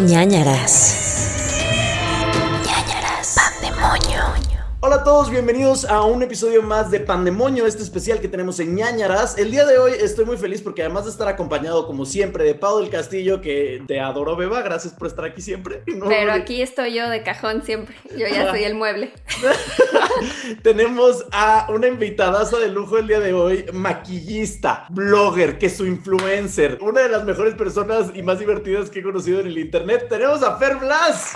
ñañaras. Hola a todos, bienvenidos a un episodio más de Pandemonio, este especial que tenemos en ñañaras. El día de hoy estoy muy feliz porque además de estar acompañado como siempre de Pau del Castillo, que te adoro Beba, gracias por estar aquí siempre. No, Pero aquí estoy yo de cajón siempre, yo ya soy el mueble. tenemos a una invitadaza de lujo el día de hoy, maquillista, blogger, que es su influencer, una de las mejores personas y más divertidas que he conocido en el internet. Tenemos a Fer Blas.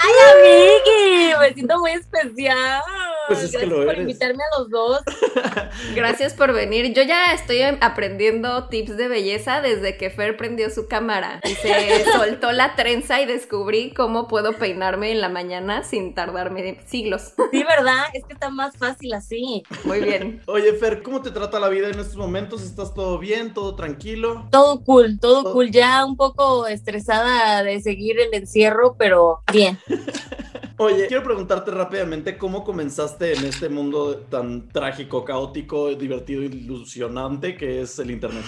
¡Ay, amigui! Me siento muy especial. Pues es Gracias que lo por eres. invitarme a los dos. Gracias por venir. Yo ya estoy aprendiendo tips de belleza desde que Fer prendió su cámara y se soltó la trenza y descubrí cómo puedo peinarme en la mañana sin tardarme siglos. Sí, ¿verdad? Es que está más fácil así. Muy bien. Oye, Fer, ¿cómo te trata la vida en estos momentos? ¿Estás todo bien? ¿Todo tranquilo? Todo cool, todo Todo- cool. Ya un poco estresada de seguir el encierro, pero bien. Oye, quiero preguntarte rápidamente cómo comenzaste en este mundo tan trágico, caótico, divertido, ilusionante que es el internet.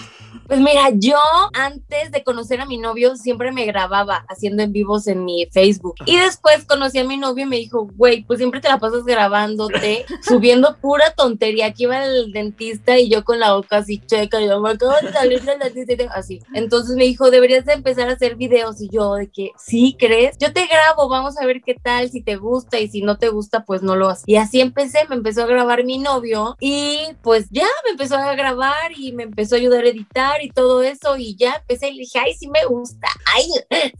Pues mira, yo antes de conocer a mi novio siempre me grababa haciendo en vivos en mi Facebook. Y después conocí a mi novio y me dijo, güey, pues siempre te la pasas grabándote, subiendo pura tontería. Aquí iba el dentista y yo con la boca así checa, y yo me acabo de salir del dentista así. Entonces me dijo, deberías de empezar a hacer videos. Y yo, de que, sí, ¿crees? Yo te grabo, vamos a ver qué tal, si te gusta y si no te gusta, pues no lo haces. Y así empecé, me empezó a grabar mi novio y pues ya me empezó a grabar y me empezó a ayudar a editar y todo eso y ya empecé y le dije, ay, sí me gusta, ay,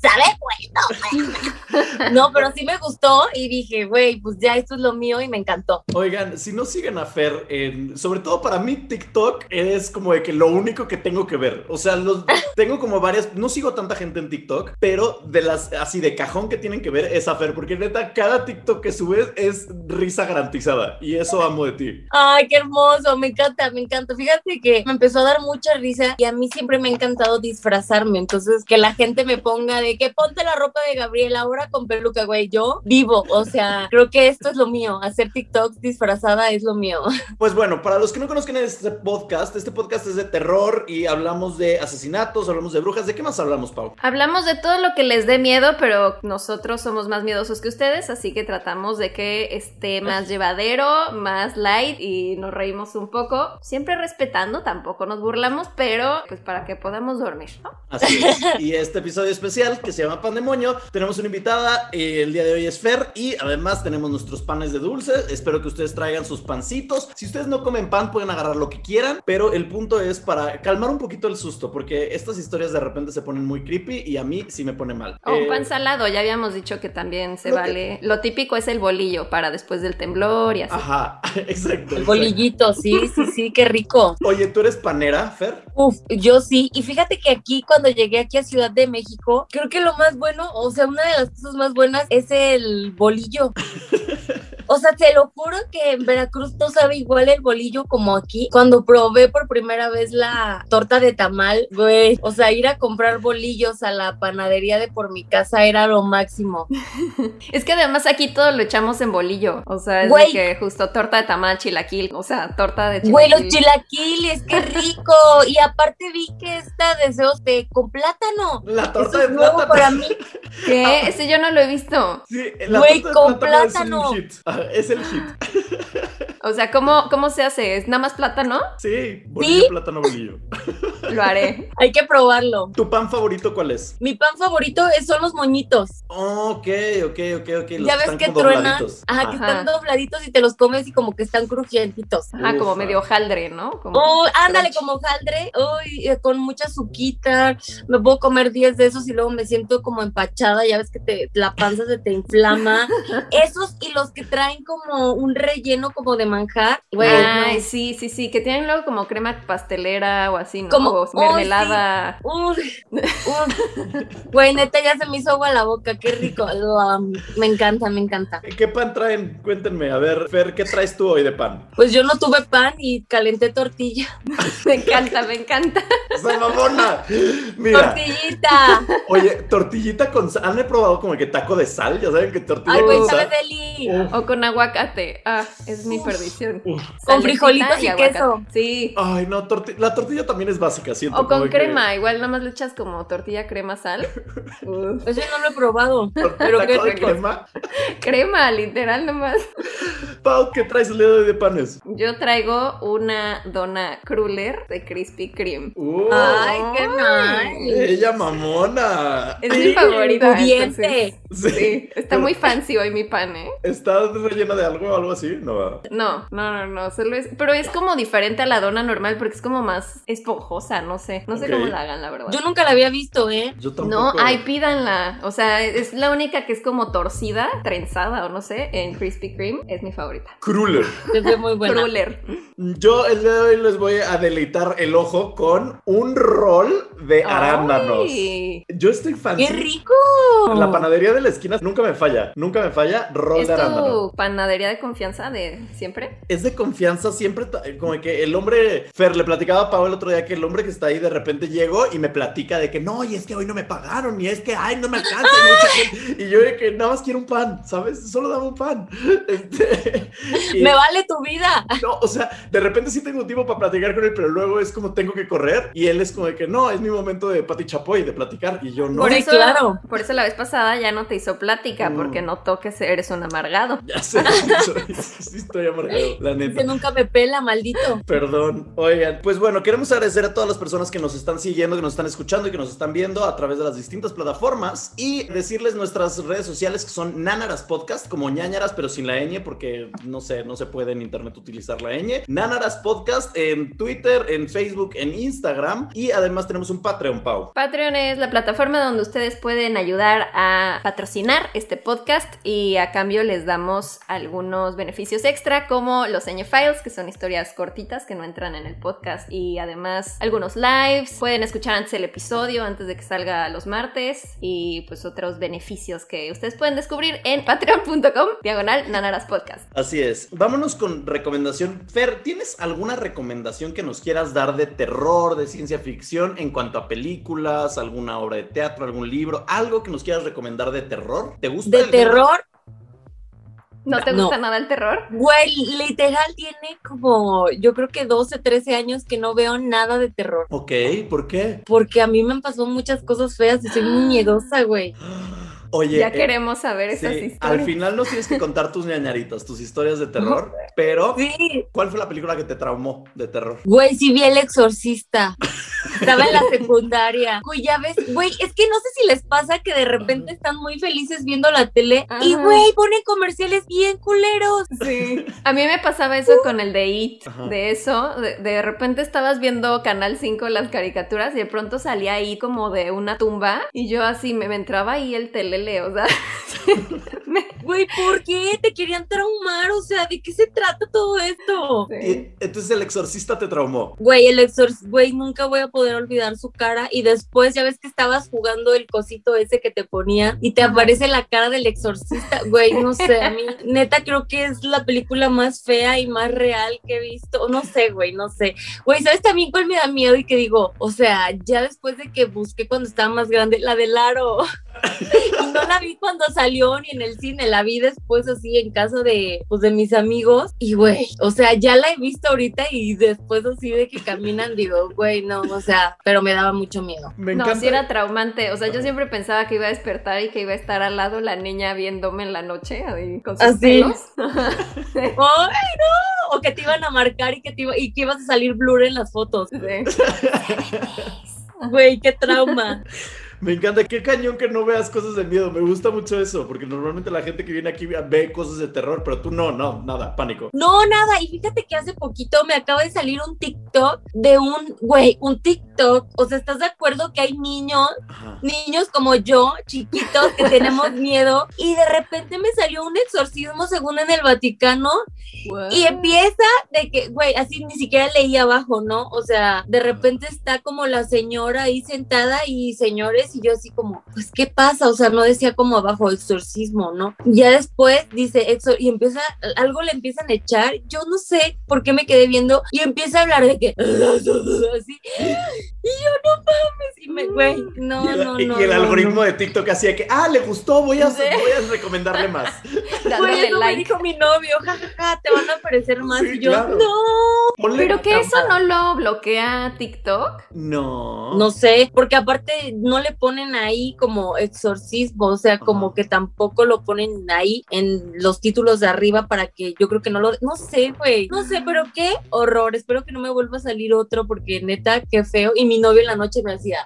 sabe bueno. no, pero sí me gustó y dije, güey, pues ya esto es lo mío y me encantó. Oigan, si no siguen a Fer, en, sobre todo para mí TikTok es como de que lo único que tengo que ver. O sea, los, tengo como varias, no sigo tanta gente en TikTok, pero de las así de cajón que tienen que ver es a Fer, porque neta, cada TikTok que subes es risa garantizada y eso amo de ti. Ay, qué hermoso, me encanta, me encanta. Fíjate que me empezó a dar mucha risa y a mí siempre me ha encantado disfrazarme. Entonces, que la gente me ponga de que ponte la ropa de Gabriela ahora con peluca, güey. Yo vivo, o sea, creo que esto es lo mío. Hacer TikTok disfrazada es lo mío. Pues bueno, para los que no conozcan este podcast, este podcast es de terror y hablamos de asesinatos, hablamos de brujas. ¿De qué más hablamos, Pau? Hablamos de todo lo que les dé miedo, pero nosotros somos más miedosos que ustedes, así que tratamos de que esté más llevadero, más light y nos reímos un poco, siempre respetando, tampoco nos burlamos, pero pues para que podamos dormir, ¿no? Así es. Y este episodio especial que se llama Pandemonio, tenemos una invitada, eh, el día de hoy es Fer y además tenemos nuestros panes de dulce. Espero que ustedes traigan sus pancitos. Si ustedes no comen pan, pueden agarrar lo que quieran, pero el punto es para calmar un poquito el susto, porque estas historias de repente se ponen muy creepy y a mí sí me pone mal. O un Eh, pan salado, ya habíamos dicho que también se lo que- vale. Lo típico es el bolillo para después del temblor y así. Ajá, exacto. El exacto. bolillito, sí, sí, sí, qué rico. Oye, ¿tú eres panera, Fer? Uf, yo sí. Y fíjate que aquí, cuando llegué aquí a Ciudad de México, creo que lo más bueno, o sea, una de las cosas más buenas es el bolillo. O sea, te lo juro que en Veracruz no sabe igual el bolillo como aquí. Cuando probé por primera vez la torta de tamal, güey. O sea, ir a comprar bolillos a la panadería de por mi casa era lo máximo. Es que además aquí todo lo echamos en bolillo. O sea, es de que justo torta de tamal, chilaquil. O sea, torta de chilaquil. Güey, los chilaquiles, qué rico. Y aparte vi que esta deseos de con plátano. La torta Eso de es nuevo plátano. para mí. ¿Qué? Ese yo no lo he visto. Sí, la Güey, torta de con plátano es plátano. un hit. Es el hit. O sea, ¿cómo, cómo se hace? ¿Es nada más plátano? Sí, bolillo, ¿Sí? plátano, bolillo. Lo haré. Hay que probarlo. ¿Tu pan favorito cuál es? Mi pan favorito es- son los moñitos. Ok, ok, ok, ok. los ya ves que truenan. Ajá, que están dobladitos y te los comes y como que están crujientitos. Ajá, como medio hojaldre, ¿no? Como Oh, ándale, crunch. como jaldre, uy, eh, con mucha azuquita, me puedo comer 10 de esos y luego me siento como empachada, ya ves que te, la panza se te inflama. Esos y los que traen como un relleno como de manjar, güey, Ay, no. sí, sí, sí, que tienen luego como crema pastelera o así, ¿no? Como- o ¡Ay, mermelada. Uy, uy. Güey, neta, ya se me hizo agua a la boca, qué rico. Me encanta, me encanta. ¿Qué pan traen? Cuéntenme. A ver, Fer, ¿qué traes tú hoy de pan? Pues yo no tuve pan y calenté tortilla. Me encanta, me encanta. ¡Esa mamona! Mira, ¡Tortillita! oye, tortillita con sal. ¿Han probado como que taco de sal? Ya saben que tortilla Ay, güey, con sabe sal. deli. Uf, O con aguacate. Ah, es mi Uf. Uf. Con frijolitos y queso. Sí. Ay, no, torti- la tortilla también es básica, siento. O con que- crema, igual nada más le echas como tortilla, crema, sal. Uf. Eso no lo he probado. Tortilla Pero qué rico. crema. Crema, literal nomás. Pau, ¿qué traes el día de hoy de panes? Yo traigo una dona cruller de Krispy Kreme. Uh, Ay, qué nice. ella mamona. Es mi favorita. entonces, Sí, está muy fancy hoy mi pan, ¿eh? ¿Está rellena de algo o algo así? No. No, no, no, no, solo es, pero es como diferente a la dona normal porque es como más esponjosa, no sé, no sé cómo la hagan, la verdad. Yo nunca la había visto, ¿eh? Yo tampoco. No, ay, pídanla. O sea, es la única que es como torcida, trenzada o no sé, en Krispy Kreme. Es mi favorita. Cruller. Se ve muy buena. Cruller. Yo el día de hoy les voy a deleitar el ojo con un rol de arándanos. Ay, Yo estoy fancy. ¡Qué rico! La panadería de la esquina nunca me falla. Nunca me falla. Rol ¿Es de arándano. tu panadería de confianza de siempre? Es de confianza siempre, ta- como que el hombre, Fer, le platicaba a Pau el otro día que el hombre que está ahí de repente llegó y me platica de que no, y es que hoy no me pagaron, y es que, ay, no me alcanza, y mucha gente". Y yo de que nada más quiero un pan, ¿sabes? Solo dame un pan. Este, y- Me vale tu vida. No, o sea, de repente sí tengo tiempo para platicar con él, pero luego es como tengo que correr y él es como de que no, es mi momento de pati chapoy, de platicar y yo no. Por eso, claro. por eso la vez pasada ya no te hizo plática, Mm. porque notó que eres un amargado. Ya sé, soy- sí estoy amargado, la neta. Ese nunca me pela, maldito. Perdón. Oigan, pues bueno, queremos agradecer a todas las personas que nos están siguiendo, que nos están escuchando y que nos están viendo a través de las distintas plataformas y decirles nuestras redes sociales que son Nanaras Podcast, como ñañaras, pero sin la ñ, porque no sé, no se puede en internet utilizar la ñ. Nanaras Podcast en Twitter, en Facebook, en Instagram y además tenemos un Patreon, Pau. Patreon es la plataforma donde ustedes pueden ayudar a patrocinar este podcast y a cambio les damos algunos beneficios extra como los ñ files que son historias cortitas que no entran en el podcast y además algunos lives pueden escuchar antes el episodio antes de que salga los martes y pues otros beneficios que ustedes pueden descubrir en patreon.com diagonal nanaras podcast Así es. Vámonos con recomendación. Fer, ¿tienes alguna recomendación que nos quieras dar de terror, de ciencia ficción en cuanto a películas, alguna obra de teatro, algún libro, algo que nos quieras recomendar de terror? ¿Te gusta? De el terror, ¿no te No. gusta nada el terror? güey, literal tiene como, yo creo que 12, 13 años que no veo nada de terror. Ok, ¿por qué? Porque a mí me han pasado muchas cosas feas y soy muy miedosa, güey. Oye, ya eh, queremos saber esas sí, historias al final nos tienes que contar tus ñañaritas, tus historias de terror, pero Sí, ¿cuál fue la película que te traumó de terror? güey, sí vi El Exorcista. Estaba en la secundaria. Güey, ya ves, güey, es que no sé si les pasa que de repente están muy felices viendo la tele y, güey, ponen comerciales bien culeros. Sí. A mí me pasaba eso con el de It. Ajá. De eso, de, de repente estabas viendo Canal 5 las caricaturas y de pronto salía ahí como de una tumba y yo así me, me entraba ahí el telele, o sea. Güey, ¿por qué te querían traumar? O sea, ¿de qué se trata todo esto? Y, entonces el exorcista te traumó. Güey, el exorcista, güey, nunca voy a poder olvidar su cara. Y después, ya ves que estabas jugando el cosito ese que te ponía y te aparece la cara del exorcista. Güey, no sé, a mí, neta, creo que es la película más fea y más real que he visto. No sé, güey, no sé. Güey, ¿sabes también cuál me da miedo? Y que digo, o sea, ya después de que busqué cuando estaba más grande, la del aro. y no la vi cuando salió ni en el cine, la vi después así en casa de, pues, de mis amigos. Y, güey, o sea, ya la he visto ahorita y después así de que caminan, digo, güey, no, o sea, pero me daba mucho miedo. Me No, sí era traumante. O sea, yo siempre pensaba que iba a despertar y que iba a estar al lado la niña viéndome en la noche ahí con sus ¿Ah, sí? pelos. ¡Ay, no! O que te iban a marcar y que, te iba- y que ibas a salir blur en las fotos. Sí. Güey, qué trauma. Me encanta, qué cañón que no veas cosas de miedo. Me gusta mucho eso, porque normalmente la gente que viene aquí ve cosas de terror, pero tú no, no, nada, pánico. No, nada. Y fíjate que hace poquito me acaba de salir un TikTok de un, güey, un TikTok. O sea, ¿estás de acuerdo que hay niños, Ajá. niños como yo, chiquitos, que tenemos miedo? Y de repente me salió un exorcismo según en el Vaticano y empieza de que, güey, así ni siquiera leí abajo, ¿no? O sea, de repente está como la señora ahí sentada y señores Y yo así como, pues, ¿qué pasa? O sea, no decía como abajo exorcismo, ¿no? Y ya después dice exor y empieza, algo le empiezan a echar, yo no sé por qué me quedé viendo y empieza a hablar de que, así, y yo no mames, y me, güey, no, el, no, y no. el no, algoritmo no. de TikTok hacía que, ah, le gustó, voy a, Sí. voy a recomendarle más. Güey, Dándole eso me like. dijo mi novio, jajaja, te van a aparecer más. Sí, y yo, claro. no. Ponle- Pero que eso no lo bloquea TikTok. No. No sé, porque aparte no le ponen ahí como exorcismo, o sea, como Ajá. que tampoco lo ponen ahí en los títulos de arriba para que yo creo que no lo... No sé, güey, no sé, pero qué horror, espero que no me vuelva a salir otro porque neta, qué feo. Y mi novio en la noche me decía...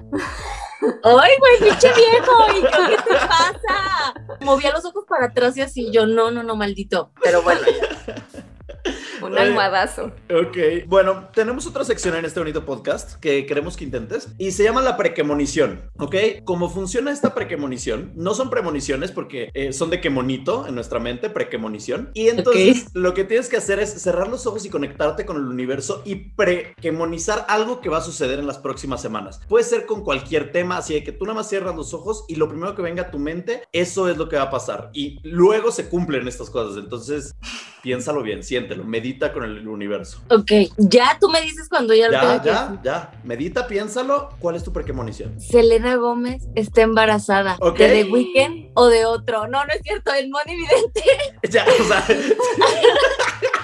¡Ay, güey, pinche viejo! ¿Y yo, qué te pasa? Movía los ojos para atrás y así, yo, no, no, no, maldito. Pero bueno, ya. Un almohadazo. Ok, bueno, tenemos otra sección en este bonito podcast que queremos que intentes y se llama la prequemonición, ¿ok? ¿Cómo funciona esta prequemonición? No son premoniciones porque eh, son de quemonito en nuestra mente, prequemonición. Y entonces lo que tienes que hacer es cerrar los ojos y conectarte con el universo y prequemonizar algo que va a suceder en las próximas semanas. Puede ser con cualquier tema, así de que tú nada más cierras los ojos y lo primero que venga a tu mente, eso es lo que va a pasar. Y luego se cumplen estas cosas, entonces piénsalo bien, medita con el universo. Ok, ya tú me dices cuando ya lo Ya, tenga que ya, ya. Medita, piénsalo. ¿Cuál es tu prequemonición? Selena Gómez está embarazada. Ok. ¿De The Weeknd o de otro? No, no es cierto, el Moni Vidente. Ya, o sea.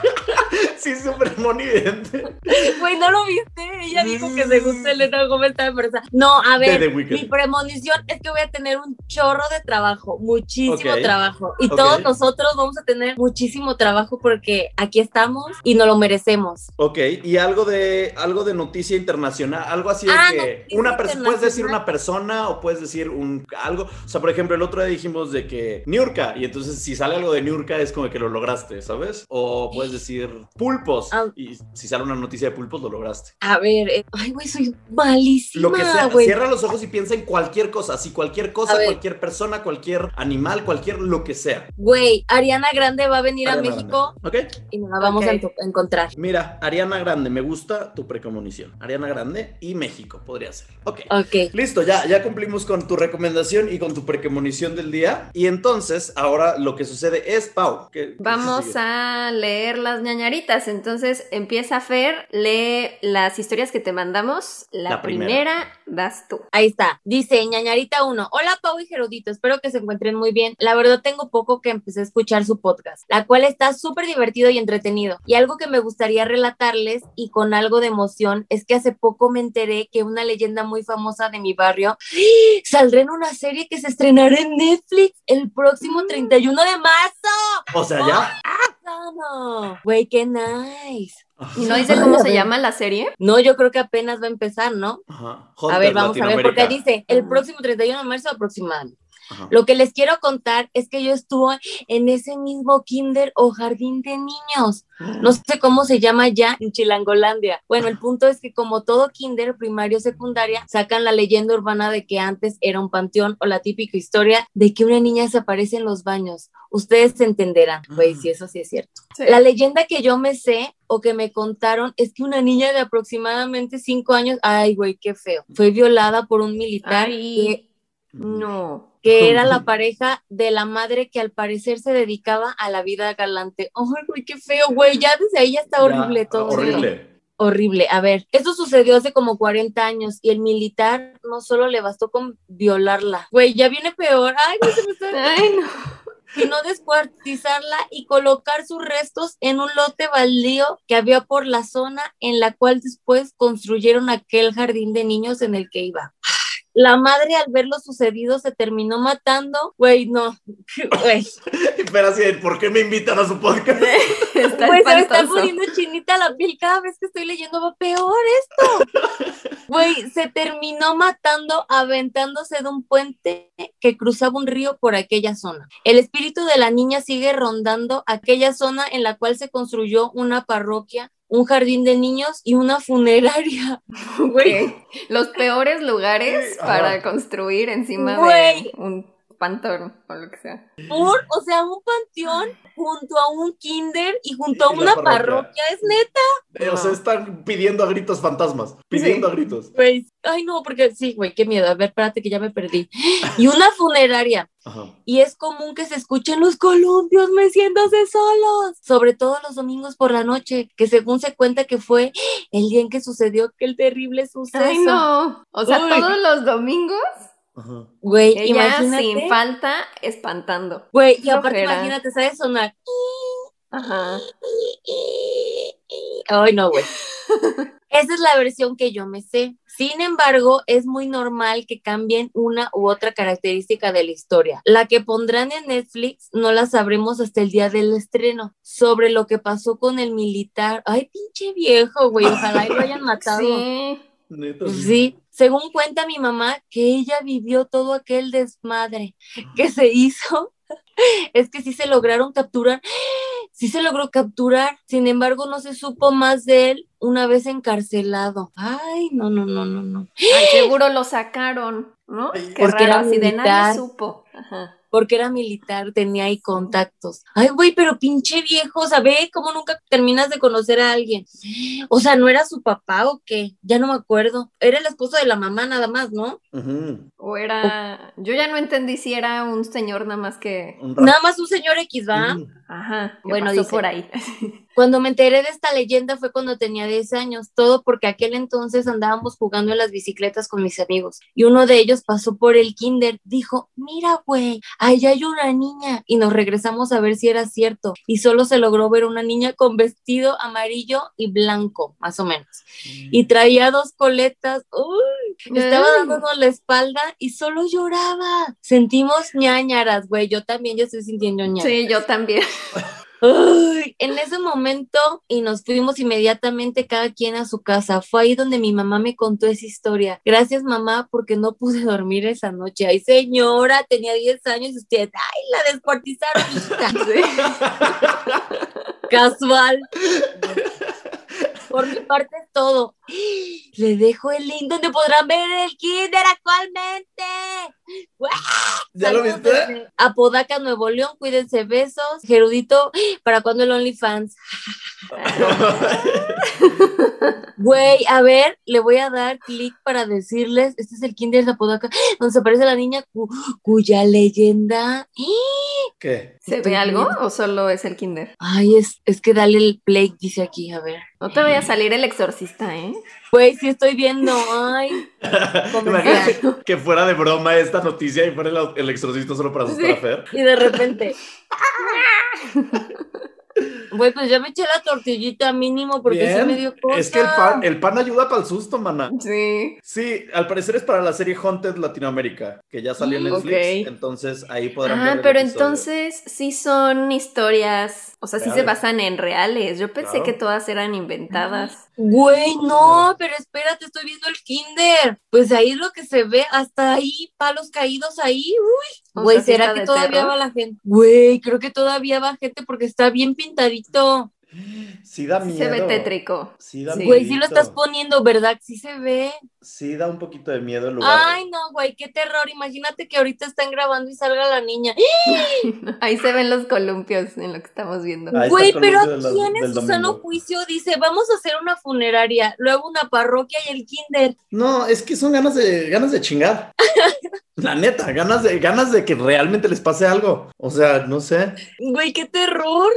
sí, súper monividente. Güey, ¿no lo viste? Ella dijo que según Selena Gómez está embarazada. No, a ver, mi premonición es que voy a tener un chorro de trabajo, muchísimo trabajo. Y todos nosotros vamos a tener muchísimo trabajo porque aquí estamos y nos lo merecemos. Ok, y algo de algo de noticia internacional, algo así de Ah, que una persona puedes decir una persona o puedes decir un algo, o sea, por ejemplo, el otro día dijimos de que Niurka y entonces si sale algo de Niurka es como que lo lograste, ¿sabes? O puedes decir pulpos Ah. y si sale una noticia de pulpos lo lograste. A ver, eh, ay, güey, soy malísima, Lo que sea, güey. cierra los ojos y piensa en cualquier cosa, así cualquier cosa, cualquier persona, cualquier animal, cualquier lo que sea. Güey, Ariana Grande va a venir a México Grande. ¿Ok? y nos la vamos a encontrar. Mira, Ariana Grande, me gusta tu precomunición. Ariana Grande y México, podría ser. Ok. Ok. Listo, ya, ya cumplimos con tu recomendación y con tu precomunición del día. Y entonces, ahora lo que sucede es, Pau, que Vamos a leer las ñañaritas. Entonces empieza Fer, lee las historias que te mandamos. La, La primera. primera. das tú. Ahí está. Dice ñañarita 1. Hola Pau y Gerudito, espero que se encuentren muy bien. La verdad tengo poco que empecé a escuchar su podcast, la cual está súper divertido y entretenido. Y algo que me gustaría relatarles y con algo de emoción es que hace poco me enteré que una leyenda muy famosa de mi barrio saldrá en una serie que se estrenará en Netflix el próximo 31 de marzo. O sea, ya. ¡Vamos! Güey, qué nice. ¿Y no dice cómo se llama la serie? No, yo creo que apenas va a empezar, ¿no? Ajá. A ver, vamos a ver, porque dice el próximo 31 de marzo aproximadamente. Ajá. Lo que les quiero contar es que yo estuve en ese mismo kinder o jardín de niños. No sé cómo se llama ya en Chilangolandia. Bueno, el punto es que como todo kinder, primario, secundaria, sacan la leyenda urbana de que antes era un panteón o la típica historia de que una niña se aparece en los baños. Ustedes se entenderán, güey, si eso sí es cierto. La leyenda que yo me sé o que me contaron es que una niña de aproximadamente cinco años, ay, güey, qué feo, fue violada por un militar Ay. que No. que era la pareja de la madre que al parecer se dedicaba a la vida galante. Ay, güey, qué feo, güey, ya desde ahí ya está Ya, horrible todo. Horrible. Horrible. A ver, esto sucedió hace como 40 años y el militar no solo le bastó con violarla. Güey, ya viene peor. Ay, güey, se me está... Ay, no. Sino descuartizarla y colocar sus restos en un lote baldío que había por la zona en la cual después construyeron aquel jardín de niños en el que iba. La madre al ver lo sucedido se terminó matando. Güey, no. Güey, Pero así, de, ¿por qué me invitan a su podcast? Está Güey, se me está poniendo chinita la piel cada vez que estoy leyendo. Va peor esto. Güey, se terminó matando aventándose de un puente que cruzaba un río por aquella zona. El espíritu de la niña sigue rondando aquella zona en la cual se construyó una parroquia, un jardín de niños y una funeraria. Güey. Los peores lugares para construir encima Güey. de un pantón o lo que sea. Por, o sea, un panteón junto a un kinder y junto a Y una parroquia. parroquia, es neta. Eh, O sea, están pidiendo a gritos fantasmas. Pidiendo a gritos. Güey, ay no, porque sí, güey, qué miedo. A ver, espérate que ya me perdí. Y una funeraria. Ajá. Y es común que se escuchen los columpios meciéndose solos, sobre todo los domingos por la noche, que según se cuenta que fue el día en que sucedió aquel terrible suceso. Ay, no. O sea, Uy. todos los domingos, Ajá. Güey, ella imagínate. sin falta espantando. Güey, y aparte imagínate, ¿sabes sonar? Ajá. Ay, no, güey. Esa es la versión que yo me sé. Sin embargo, es muy normal que cambien una u otra característica de la historia. La que pondrán en Netflix no la sabremos hasta el día del estreno. Sobre lo que pasó con el militar. Ay, pinche viejo, güey. Ojalá y lo hayan matado. Sí. Sí, según cuenta mi mamá, que ella vivió todo aquel desmadre que se hizo. Es que sí se lograron capturar, sí se logró capturar, sin embargo no se supo más de él una vez encarcelado. Ay, no, no, no, no, no. Ay, seguro lo sacaron, ¿no? Qué porque raro, era así de nadie supo. Ajá. Porque era militar, tenía ahí contactos. Ay, güey, pero pinche viejo, ¿sabe cómo nunca terminas de conocer a alguien? O sea, ¿no era su papá o qué? Ya no me acuerdo. Era el esposo de la mamá nada más, ¿no? O era. Yo ya no entendí si era un señor nada más que. Nada más un señor X, ¿va? Ajá. Bueno, pasó dice- por ahí. Cuando me enteré de esta leyenda fue cuando tenía 10 años, todo porque aquel entonces andábamos jugando en las bicicletas con mis amigos y uno de ellos pasó por el kinder, dijo, mira güey, allá hay una niña y nos regresamos a ver si era cierto y solo se logró ver una niña con vestido amarillo y blanco, más o menos, y traía dos coletas, uy, estaba dándonos la espalda y solo lloraba. Sentimos ñañaras, güey, yo también ya estoy sintiendo ñañaras. Sí, yo también. Ay, en ese momento y nos fuimos inmediatamente cada quien a su casa. Fue ahí donde mi mamá me contó esa historia. Gracias mamá porque no pude dormir esa noche. Ay señora, tenía 10 años y usted, ay, la descuartizaron. hijita". Casual. Por mi parte es todo. Le dejo el link donde podrán ver el kinder actualmente. ¿Ya lo viste? Apodaca, Nuevo León, cuídense, besos. Gerudito, ¿para cuándo el OnlyFans? Güey, a ver, le voy a dar clic para decirles, este es el Kinder de Apodaca, donde se aparece la niña cu- cuya leyenda... ¿Qué? ¿Se ve algo o solo es el kinder? Ay, es, es que dale el play, dice aquí, a ver. No te vaya a salir el exorcista, ¿eh? Güey, sí estoy viendo, ay. Que fuera de broma esta noticia y fuera el, el exorcista solo para asustar Sí. a Fer. Y de repente... Güey, pues ya me eché la tortillita mínimo porque sí Bien. me dio cosa. Es que el pan, el pan ayuda para el susto, mana. Sí. Sí, al parecer es para la serie Haunted Latinoamérica, que ya salió en Mm, Netflix. Entonces ahí podrán ver. Ah, pero episodio. entonces sí son historias, o sea, sí se Reales. basan en reales. Yo pensé Claro. que todas eran inventadas. Güey, no, pero espérate, estoy viendo el kinder. Pues ahí es lo que se ve, hasta ahí, palos caídos ahí. Uy, güey, ¿será que todavía terror. va la gente? Güey, creo que todavía va gente porque está bien pintadito. Sí da miedo. se ve tétrico. Sí da Sí. Güey, sí lo estás poniendo, ¿verdad? Sí se ve. Sí da un poquito de miedo el lugar. Ay, no, güey, qué terror. Imagínate que ahorita están grabando y salga la niña. Ahí se ven los columpios en lo que estamos viendo. Ahí Güey, pero ¿quién en su sano juicio dice, vamos a hacer una funeraria, luego una parroquia y el kinder? No, es que son ganas de ganas de chingar. La neta, ganas de ganas de que realmente les pase algo. O sea, no sé. Güey, qué terror.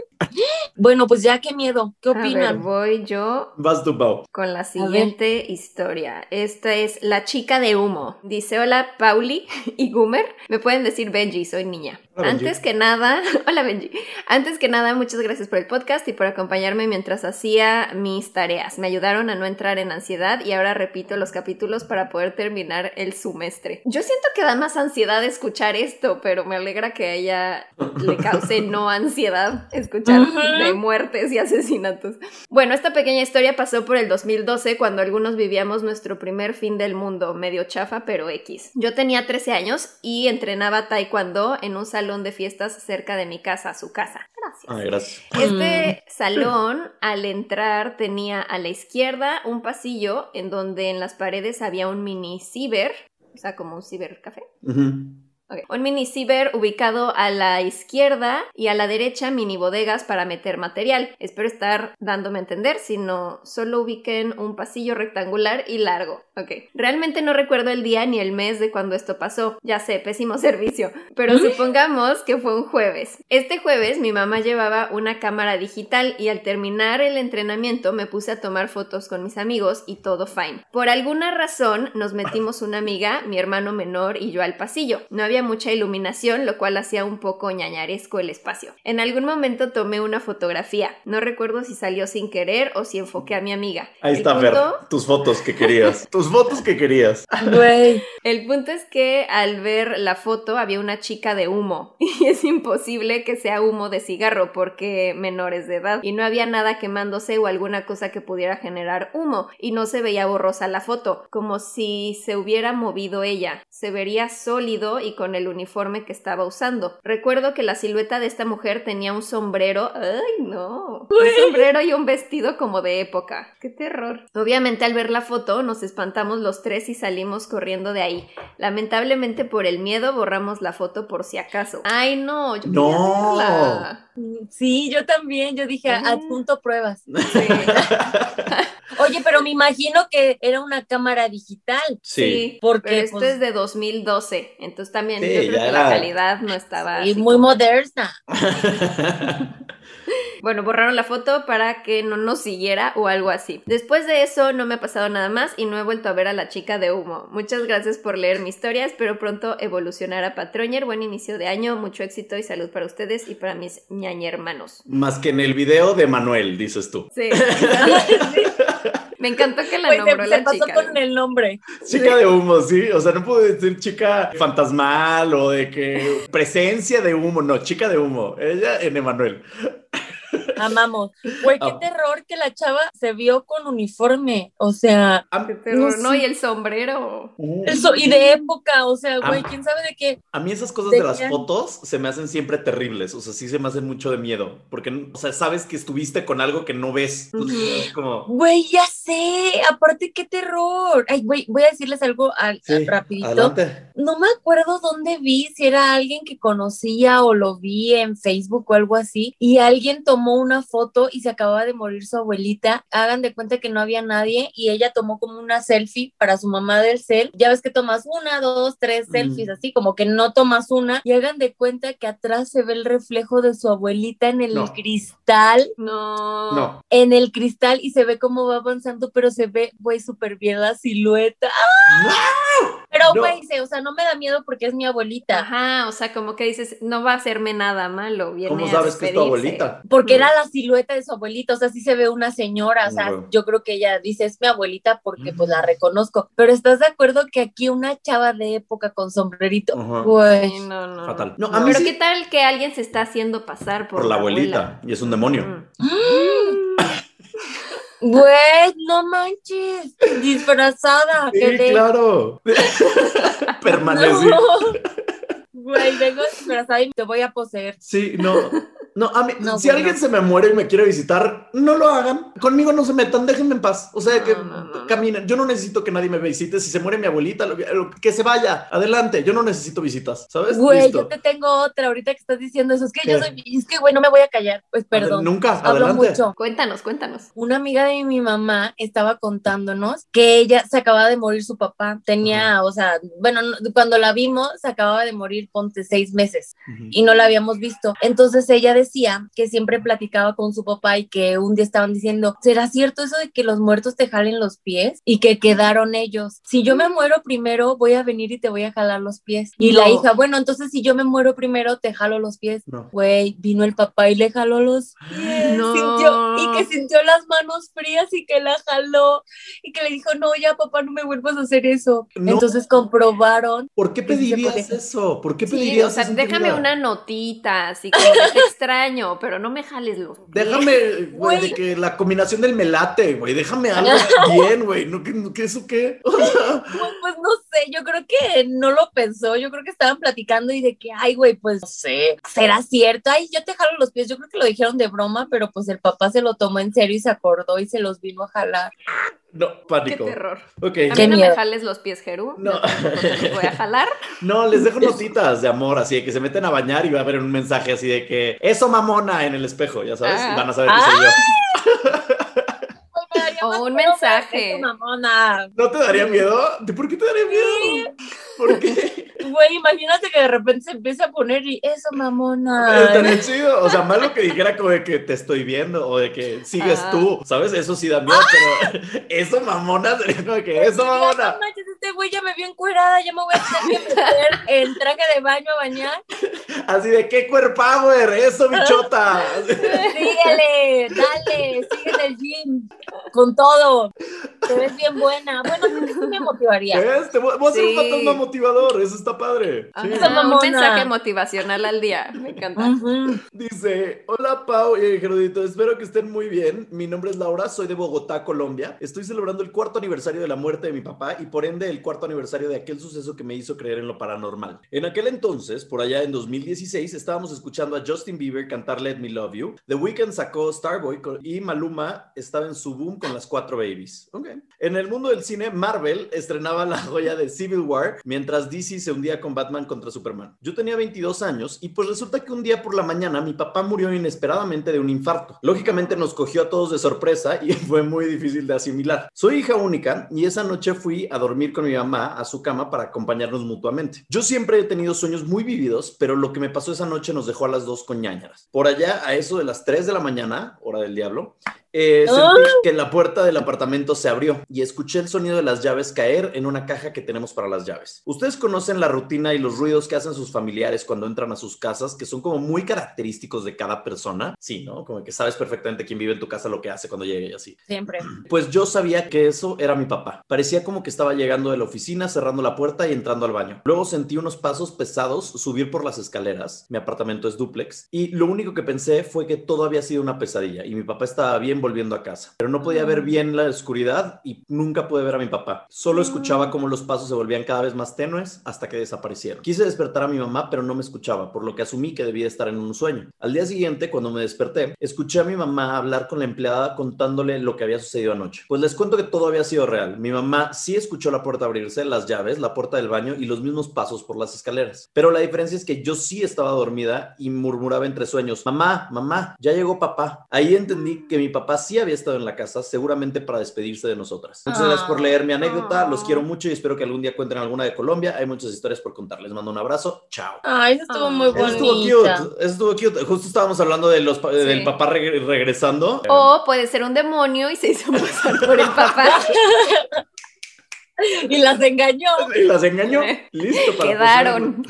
Bueno, pues ya qué miedo. ¿Qué A ver, opinan? voy yo Vas du Bau. con la siguiente historia. Esta es La chica de humo. Dice, hola Pauli y Gumer. Me pueden decir Benji, soy niña. Hola, Benji. Antes que nada, hola Benji. Antes que nada, muchas gracias por el podcast y por acompañarme mientras hacía mis tareas. Me ayudaron a no entrar en ansiedad y ahora repito los capítulos para poder terminar el semestre. Yo siento que da más ansiedad escuchar esto, pero me alegra que a ella le cause no ansiedad escuchar Ujú. de muertes y asesinatos. Bueno, esta pequeña historia pasó por el 2012 cuando algunos vivíamos nuestro primer fin del mundo, medio chafa pero X. Yo tenía 13 años y entrenaba taekwondo en un salón de fiestas cerca de mi casa, su casa. Gracias. Ay, gracias. Este salón, al entrar, tenía a la izquierda un pasillo en donde en las paredes había un mini ciber, o sea, como un cibercafé. Ujú. Un mini ciber ubicado a la izquierda y a la derecha mini bodegas para meter material. Espero estar dándome a entender, si no, solo ubiquen un pasillo rectangular y largo. Ok. Realmente no recuerdo el día ni el mes de cuando esto pasó. Ya sé, pésimo servicio. Pero supongamos que fue un jueves. Este jueves mi mamá llevaba una cámara digital y al terminar el entrenamiento me puse a tomar fotos con mis amigos y todo fine. Por alguna razón nos metimos una amiga, mi hermano menor y yo al pasillo. No había mucha iluminación, lo cual hacía un poco ñañaresco el espacio. En algún momento tomé una fotografía. No recuerdo si salió sin querer o si enfoqué a mi amiga. Ahí El está, Fer. punto- Tus fotos que querías. Tus fotos que querías. Güey. El punto es que al ver la foto había una chica de humo y es imposible que sea humo de cigarro porque menores de edad y no había nada quemándose o alguna cosa que pudiera generar humo y no se veía borrosa la foto, como si se hubiera movido ella. Se vería sólido y con el uniforme que estaba usando. Recuerdo que la silueta de esta mujer tenía un sombrero, ay no, un sombrero y un vestido como de época. Qué terror. Obviamente al ver la foto nos espantamos los tres y salimos corriendo de ahí. Lamentablemente por el miedo borramos la foto por si acaso. Ay no, yo No. verla. Sí, yo también. Yo dije, Mm. adjunto pruebas. Sí. Oye, pero me imagino que era una cámara digital. Sí. Porque Pero esto pues, es de 2012, entonces también Sí, yo creo que era- la calidad no estaba y muy como- moderna. Bueno, borraron la foto para que no nos siguiera o algo así. Después de eso no me ha pasado nada más y no he vuelto a ver a la chica de humo. Muchas gracias por leer mi historia, espero pronto evolucionar a Patroñer. Buen inicio de año, mucho éxito y salud para ustedes y para mis ñaña hermanos. Más que en el video de Manuel, dices tú. Sí. Me encantó que la Pues, se- nombró se, pasó chica. con el nombre. Chica de humo, sí. O sea, no puedo decir chica fantasmal o de que presencia de humo. No, chica de humo. Ella en Emanuel. Amamos. Güey, qué Ah. terror que la chava se vio con uniforme. O sea, A, Qué terror, No. Y el sombrero. eso, y de época, o sea, güey, Ah. quién sabe de qué. a mí esas cosas de las fotos se me hacen siempre terribles. O sea, sí se me hacen mucho de miedo. Porque, o sea, sabes que estuviste con algo que no ves. Entonces, Ujú. es como... Güey, ya sé. Aparte, qué terror. Ay, güey, voy a decirles algo al- Sí, rapidito. adelante. No me acuerdo dónde vi, si era alguien que conocía o lo vi en Facebook o algo así, y alguien tomó una foto y se acababa de morir su abuelita. Hagan de cuenta que no había nadie y ella tomó como una selfie para su mamá del cel. Ya ves que tomas una, dos, tres Mm. selfies, así como que no tomas una, y hagan de cuenta que atrás se ve el reflejo de su abuelita en el No. cristal No. No. en el cristal y se ve cómo va avanzando, pero se ve, güey, súper bien la silueta. Pero, No. Güey, se- o sea, no me da miedo porque es mi abuelita. Ajá, o sea, como que dices, no va a hacerme nada malo. Viene ¿Cómo a sabes que es tu abuelita? Porque era la silueta de su abuelita, o sea, sí se ve una señora, o sea, yo creo que ella dice, es mi abuelita porque pues la reconozco. Pero ¿estás de acuerdo que aquí una chava de época con sombrerito? Güey. Sí, no, no. Fatal. No, No, a mí Pero sí- qué tal que alguien se está haciendo pasar por, Por la abuelita. abuela? Y es un demonio. Mm. Güey, no manches, disfrazada. Sí, quedé. claro. Permanecí. No. Güey, vengo disfrazada y te voy a poseer. Sí, no. No, a mí, No, si bueno. alguien se me muere y me quiere visitar, no lo hagan. Conmigo no se metan, déjenme en paz. O sea, que no, no, no. caminen. Yo no necesito que nadie me visite. Si se muere mi abuelita, lo- lo- que se vaya. Adelante. Yo no necesito visitas, ¿sabes? Güey, Listo. yo te tengo otra ahorita que estás diciendo eso. Es que yo soy, es que güey, no me voy a callar. Pues perdón. Adel- Nunca, Hablo adelante. mucho. Cuéntanos, cuéntanos. Una amiga de mi mamá estaba contándonos que ella se acababa de morir su papá. Tenía, o sea, bueno, no- cuando la vimos, se acababa de morir, ponte seis meses y no la habíamos visto. Entonces ella decía que siempre platicaba con su papá y que un día estaban diciendo, ¿será cierto eso de que los muertos te jalen los pies? Y que quedaron ellos. Si yo me muero primero, voy a venir y te voy a jalar los pies. Y la No. hija, bueno, entonces si yo me muero primero, te jalo los pies. No. Güey, vino el papá y le jaló los pies. No. Sintió- y que sintió las manos frías y que la jaló y que le dijo, no, ya papá, no me vuelvas a hacer eso. No. Entonces comprobaron. ¿Por qué sí pedirías eso? ¿Por qué Sí, pedirías o sea, eso déjame una notita, así como que te extraño, pero no me jales los pies. Déjame, güey, de que la combinación del melate, güey. Déjame algo bien, güey. ¿No, ¿qué, qué eso qué? O sea, Pues, pues, no sé, yo creo que no lo pensó, yo creo que estaban platicando y de que, ay, güey, pues no sé, será cierto, ay, yo te jalo los pies, yo creo que lo dijeron de broma, pero pues el papá se lo tomó en serio y se acordó y se los vino a jalar. No, Qué pánico. terror. Ok. A Qué mí no miedo. me jales los pies, Jeru. No. te voy a jalar. No, les dejo notitas de amor, así de que se meten a bañar y va a haber un mensaje así de que eso mamona en el espejo, ya sabes, Ah. y van a saber que soy yo. O un mensaje. mamona. ¿No te daría miedo? ¿De por qué te daría miedo? ¿Por qué? Güey, imagínate que de repente se empieza a poner y eso, mamona. Estaría chido. O sea, malo que dijera como de que te estoy viendo o de que sigues Ah. tú, ¿sabes? Eso sí da miedo, pero eso mamona sería como que eso Diría, mamona. No manches, este güey ya me vio encuerada, ya me voy a tener que meter en traje de baño a bañar. Así de qué cuerpower, eso bichota. Síguele, dale, sigue en el gym, con todo. Te ves bien buena. Bueno, sí me motivaría. ¿Ves? Te voy voy a un Sí. fantasma motivador, eso está padre. Sí. Ajá, un mamona. mensaje motivacional al día. Me encanta. Dice, hola Pau y Gerudito, espero que estén muy bien. Mi nombre es Laura, soy de Bogotá, Colombia. Estoy celebrando el cuarto aniversario de la muerte de mi papá y por ende el cuarto aniversario de aquel suceso que me hizo creer en lo paranormal. En aquel entonces, por allá en 2016, estábamos escuchando a Justin Bieber cantar Let Me Love You. The Weeknd sacó Starboy y Maluma estaba en su boom con las cuatro babies. Ok. En el mundo del cine, Marvel estrenaba la joya de Civil War mientras DC se hundía con Batman contra Superman. Yo tenía 22 años y pues resulta que un día por la mañana mi papá murió inesperadamente de un infarto. Lógicamente nos cogió a todos de sorpresa y fue muy difícil de asimilar. Soy hija única y esa noche fui a dormir con mi mamá a su cama para acompañarnos mutuamente. Yo siempre he tenido sueños muy vividos, pero lo que me pasó esa noche nos dejó a las dos con ñañaras. Por allá, a eso de las 3 de la mañana, hora del diablo, eh, sentí ¡Ah! que la puerta del apartamento se abrió y escuché el sonido de las llaves caer en una caja que tenemos para las llaves. Ustedes conocen la rutina y los ruidos que hacen sus familiares cuando entran a sus casas, que son como muy característicos de cada persona. Sí, ¿no? Como que sabes perfectamente quién vive en tu casa, lo que hace cuando llegue y así. Siempre. Pues yo sabía que eso era mi papá. Parecía como que estaba llegando de la oficina, cerrando la puerta y entrando al baño. Luego sentí unos pasos pesados subir por las escaleras. Mi apartamento es duplex. Y lo único que pensé fue que todo había sido una pesadilla y mi papá estaba bien volviendo a casa. Pero no podía ver bien la oscuridad y nunca pude ver a mi papá. Solo escuchaba cómo los pasos se volvían cada vez más tenues hasta que desaparecieron. Quise despertar a mi mamá, pero no me escuchaba, por lo que asumí que debía estar en un sueño. Al día siguiente, cuando me desperté, escuché a mi mamá hablar con la empleada contándole lo que había sucedido anoche. Pues les cuento que todo había sido real. Mi mamá sí escuchó la puerta abrirse, las llaves, la puerta del baño y los mismos pasos por las escaleras. Pero la diferencia es que yo sí estaba dormida y murmuraba entre sueños, mamá, mamá, ya llegó papá. Ahí entendí que mi papá sí había estado en la casa, seguramente para despedirse de nosotras. Muchas gracias por leer mi anécdota, los quiero mucho y espero que algún día cuenten alguna de Colombia. Hay muchas historias por contar. Les mando un abrazo. Chao. Ay, eso estuvo Ah. muy Eso bonita. estuvo cute, eso estuvo cute. Justo estábamos hablando de los del papá regre- regresando. O puede ser un demonio y se hizo pasar por el papá. Y las engañó. Y las engañó. Listo para Quedaron.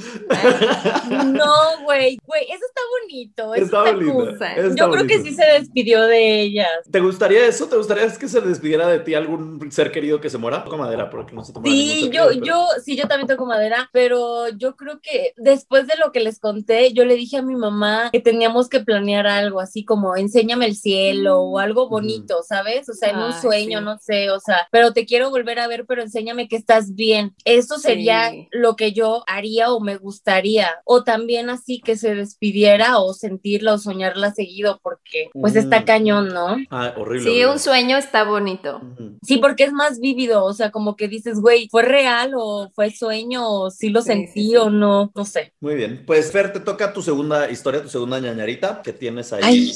No, güey. Güey, eso está bonito. Eso Está está, bonito. Está Yo creo que sí se despidió de ellas. ¿Te gustaría eso? ¿Te gustaría que se despidiera de ti algún ser querido que se muera? Toco madera, porque no se toma Sí, yo, yo, sí, yo también toco madera, pero yo creo que después de lo que les conté, yo le dije a mi mamá que teníamos que planear algo así como enséñame el cielo o algo bonito, ¿sabes? O sea, en un sueño, sí. no sé, o sea, pero te quiero volver a ver, pero enséñame que estás bien. Eso sería Sí. lo que yo haría o me gustaría. O también así que se despidiera o sentirla o soñarla seguido, porque pues está Mm. cañón, ¿no? Ah, horrible. Sí, horrible. un sueño está bonito. Ujú. Sí, porque es más vívido, o sea, como que dices, güey, ¿fue real o fue sueño o sí lo Sí, sentí sí, sí. o no? No sé. Muy bien. Pues Fer, te toca tu segunda historia, tu segunda ñañarita que tienes ahí. Ay.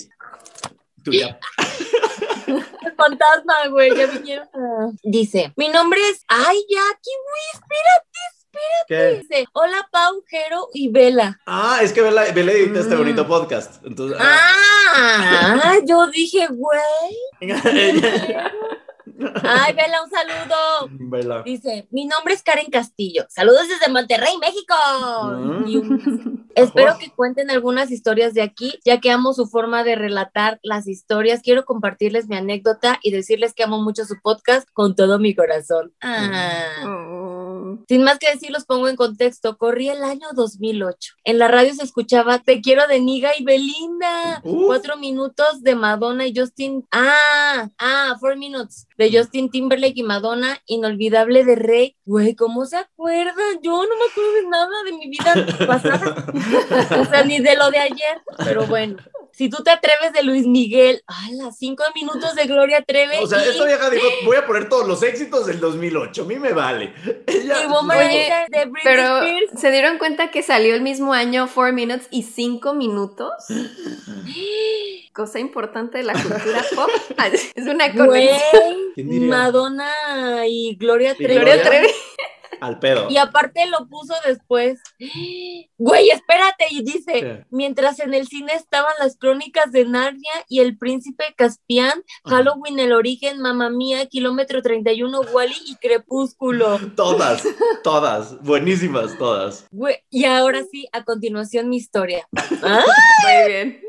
Tú ya. El fantasma, güey, ya vinieron. Ah. Dice, mi nombre es, ay, Jackie, ¿Qué? güey, dice, hola, Pau, Jero y Vela. Ah, es que Bela, Bela edita este Mm. bonito podcast. Entonces, ah. Ah, yo dije, güey. Ay, Vela, un saludo. Bela. Dice, mi nombre es Karen Castillo. Saludos desde Monterrey, México. Mm. Y un- Espero Oh. que cuenten algunas historias de aquí, ya que amo su forma de relatar las historias. Quiero compartirles mi anécdota y decirles que amo mucho su podcast con todo mi corazón. Ah. Mm. Sin más que decir, los pongo en contexto. Corrí el año 2008. En la radio se escuchaba Te quiero de Niga y Belinda. Uf. Cuatro minutos de Madonna y Justin. Ah, ah, four minutes. De Justin Timberlake y Madonna. Inolvidable de Rey. Güey, ¿cómo se acuerdan? Yo no me acuerdo de nada de mi vida pasada. o sea, ni de lo de ayer. Pero bueno. Si tú te atreves de Luis Miguel, ¡hala! Cinco minutos de Gloria Trevi. O sea, y- esta vieja dijo, voy a poner todos los éxitos del 2008, a mí me vale. Ella, y Woman Oye, de Britney Pero Spears. se dieron cuenta que salió el mismo año 4 Minutes y 5 minutos. Cosa importante de la cultura pop. Es una conexión. Madonna y Gloria ¿Y Trevi. Gloria Trevi. al pedo. Y aparte lo puso después. Güey, espérate, y dice, ¿Qué? mientras en el cine estaban las crónicas de Narnia y el príncipe Caspian, Ajá. Halloween, el origen, Mamma Mía, Kilómetro 31, Wally y Crepúsculo. Todas, todas, buenísimas todas. Güey, y ahora sí, a continuación mi historia. ¿Ah? Muy bien.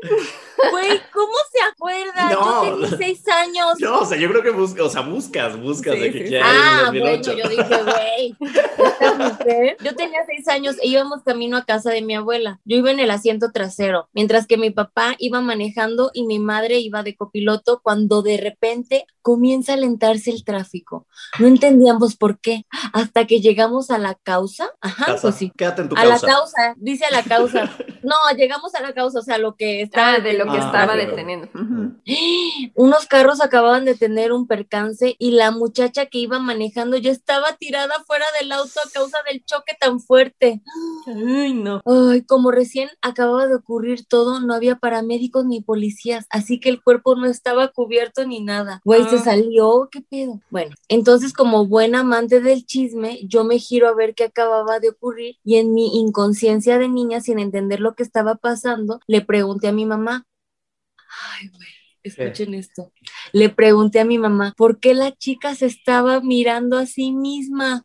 Güey, ¿cómo se acuerda? No. Yo tenía seis años. No, o sea, yo creo que buscas, o sea, buscas, buscas Sí, de que sí, quién Ah, en bueno, 2008. yo dije, güey, esta mujer. Yo tenía seis años e íbamos camino a casa de mi abuela. Yo iba en el asiento trasero, mientras que mi papá iba manejando y mi madre iba de copiloto cuando de repente comienza a alentarse el tráfico. No entendíamos por qué, hasta que llegamos a la causa. Ajá, Casa, pues sí. Quédate en tu A la causa. causa, dice a la causa. No, llegamos a la causa, o sea, lo que estaba Ah, de lo que Ah, estaba claro. deteniendo. Unos carros acababan de tener un percance y la muchacha que iba manejando ya estaba tirada fuera del auto a causa del choque tan fuerte. Ay, no. Ay, como recién acababa de ocurrir todo, no había paramédicos ni policías, así que el cuerpo no estaba cubierto ni nada. Güey, se Ah. salió, ¿qué pedo? Bueno, entonces como buen amante del chisme, yo me giro a ver qué acababa de ocurrir y en mi inconsciencia de niña, sin entender lo que estaba pasando, le pregunté a mi mamá, ay, güey. Escuchen esto. Le pregunté a mi mamá, ¿por qué la chica se estaba mirando a sí misma?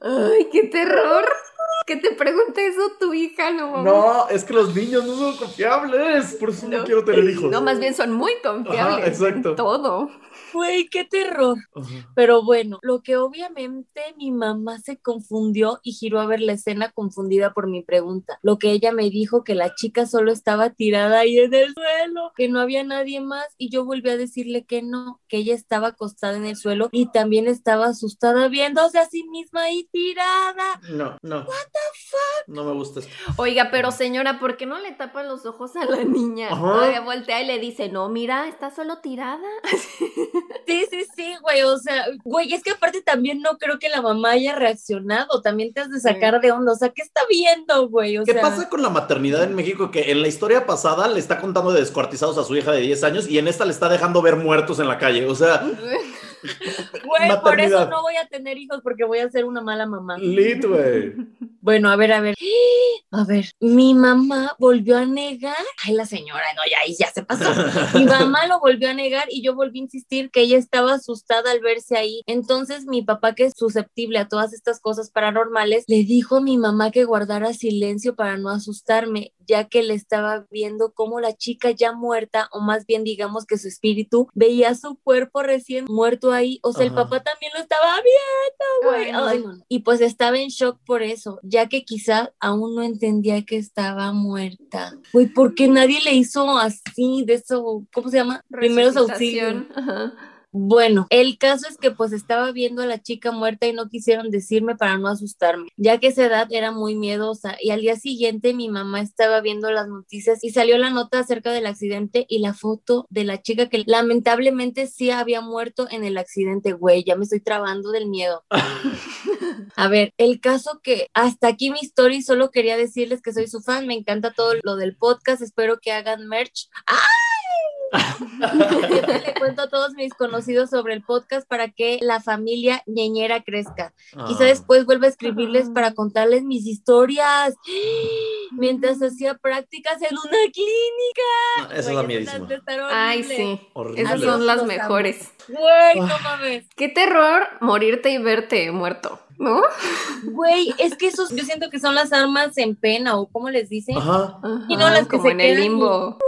Ay, qué terror. Que te pregunte eso tu hija, no. No, es que los niños no son confiables, por eso no, No. quiero tener hijos. No, más bien son muy confiables. Ajá, exacto. en Todo. Güey, qué terror. Pero bueno, lo que obviamente mi mamá se confundió y giró a ver la escena confundida por mi pregunta. Lo que ella me dijo que la chica solo estaba tirada ahí en el suelo, que no había nadie más y yo volví a decirle que no, que ella estaba acostada en el suelo y también estaba asustada viéndose a sí misma ahí tirada. No, no. No me gusta esto. Oiga, pero señora, ¿por qué no le tapan los ojos a la niña? Todavía voltea y le dice, no, mira, está solo tirada. Sí, sí, sí, güey, o sea, güey, es que aparte también no creo que la mamá haya reaccionado, también te has de sacar de onda, o sea, ¿qué está viendo, güey? O ¿Qué sea, pasa con la maternidad en México? Que en la historia pasada le está contando de descuartizados a su hija de 10 años y en esta le está dejando ver muertos en la calle. O sea, Güey, por eso no voy a tener hijos porque voy a ser una mala mamá. lit, güey. Bueno, a ver, a ver. A ver, mi mamá volvió a negar. Ay, la señora, no, ya, ahí ya se pasó. Mi mamá lo volvió a negar y yo volví a insistir que ella estaba asustada al verse ahí. Entonces, mi papá, que es susceptible a todas estas cosas paranormales, le dijo a mi mamá que guardara silencio para no asustarme, ya que le estaba viendo cómo la chica ya muerta, o más bien digamos que su espíritu, veía su cuerpo recién muerto ahí. O sea, el papá también lo estaba viendo, güey. Ay, no. Ay, no, no. Y pues estaba en shock por eso, ya que quizá aún no entendía que estaba muerta. Güey, porque nadie le hizo así de eso, ¿cómo se llama? Primeros auxilios. Ajá. Bueno, el caso es que pues estaba viendo a la chica muerta y no quisieron decirme para no asustarme, ya que esa edad era muy miedosa y al día siguiente mi mamá estaba viendo las noticias y salió la nota acerca del accidente y la foto de la chica que lamentablemente sí había muerto en el accidente, güey, ya me estoy trabando del miedo. A ver, el caso que hasta aquí mi story, solo quería decirles que soy su fan, me encanta todo lo del podcast, espero que hagan merch. Siempre le cuento a todos mis conocidos sobre el podcast para que la familia ñeñera crezca. Quizá Ah. después vuelva a escribirles Ah. para contarles mis historias. Mientras hacía prácticas en una clínica. No, esa Güey, han de estar Ay, sí. Horrible. Esas son las mejores. Güey, no mames. Qué terror morirte y verte muerto, ¿no? Güey, es que esos yo siento que son las armas en pena o como les dicen. Ajá. Y no las que como se en el quedan limbo.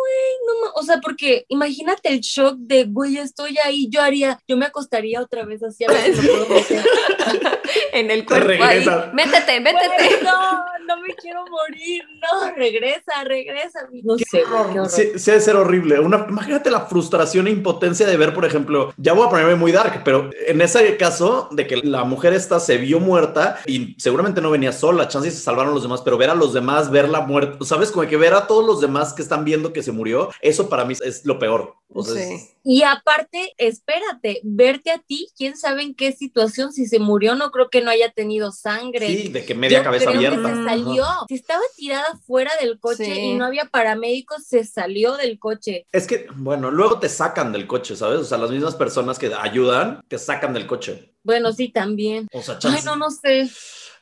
No ma- o sea, porque imagínate el shock de, güey, estoy ahí, yo haría, yo me acostaría otra vez así a ver si lo puedo meter. en el cuerpo ahí. Métete, métete. No, no me quiero morir. No, regresa, regresa. No sé, güey, qué horror. Sí, sí debe ser horrible. Una, imagínate la frustración e impotencia de ver, por ejemplo, ya voy a ponerme muy dark, pero en ese caso de que la mujer esta se vio muerta y seguramente no venía sola, chance y se salvaron los demás, pero ver a los demás, ver la muerte, ¿sabes? Como que ver a todos los demás que están viendo que se murió, eso para mí es lo peor. O sea, Sí. es- Y aparte, espérate, verte a ti, quién sabe en qué situación, si se murió, no creo que no haya tenido sangre. sí, de que media Yo cabeza creo abierta. Que se salió. Ajá. Si estaba tirada fuera del coche Sí. y no había paramédicos, se salió del coche. Es que, bueno, luego te sacan del coche, ¿sabes? O sea, las mismas personas que ayudan te sacan del coche. Bueno, sí, también. O sea, Ay, no, no sé.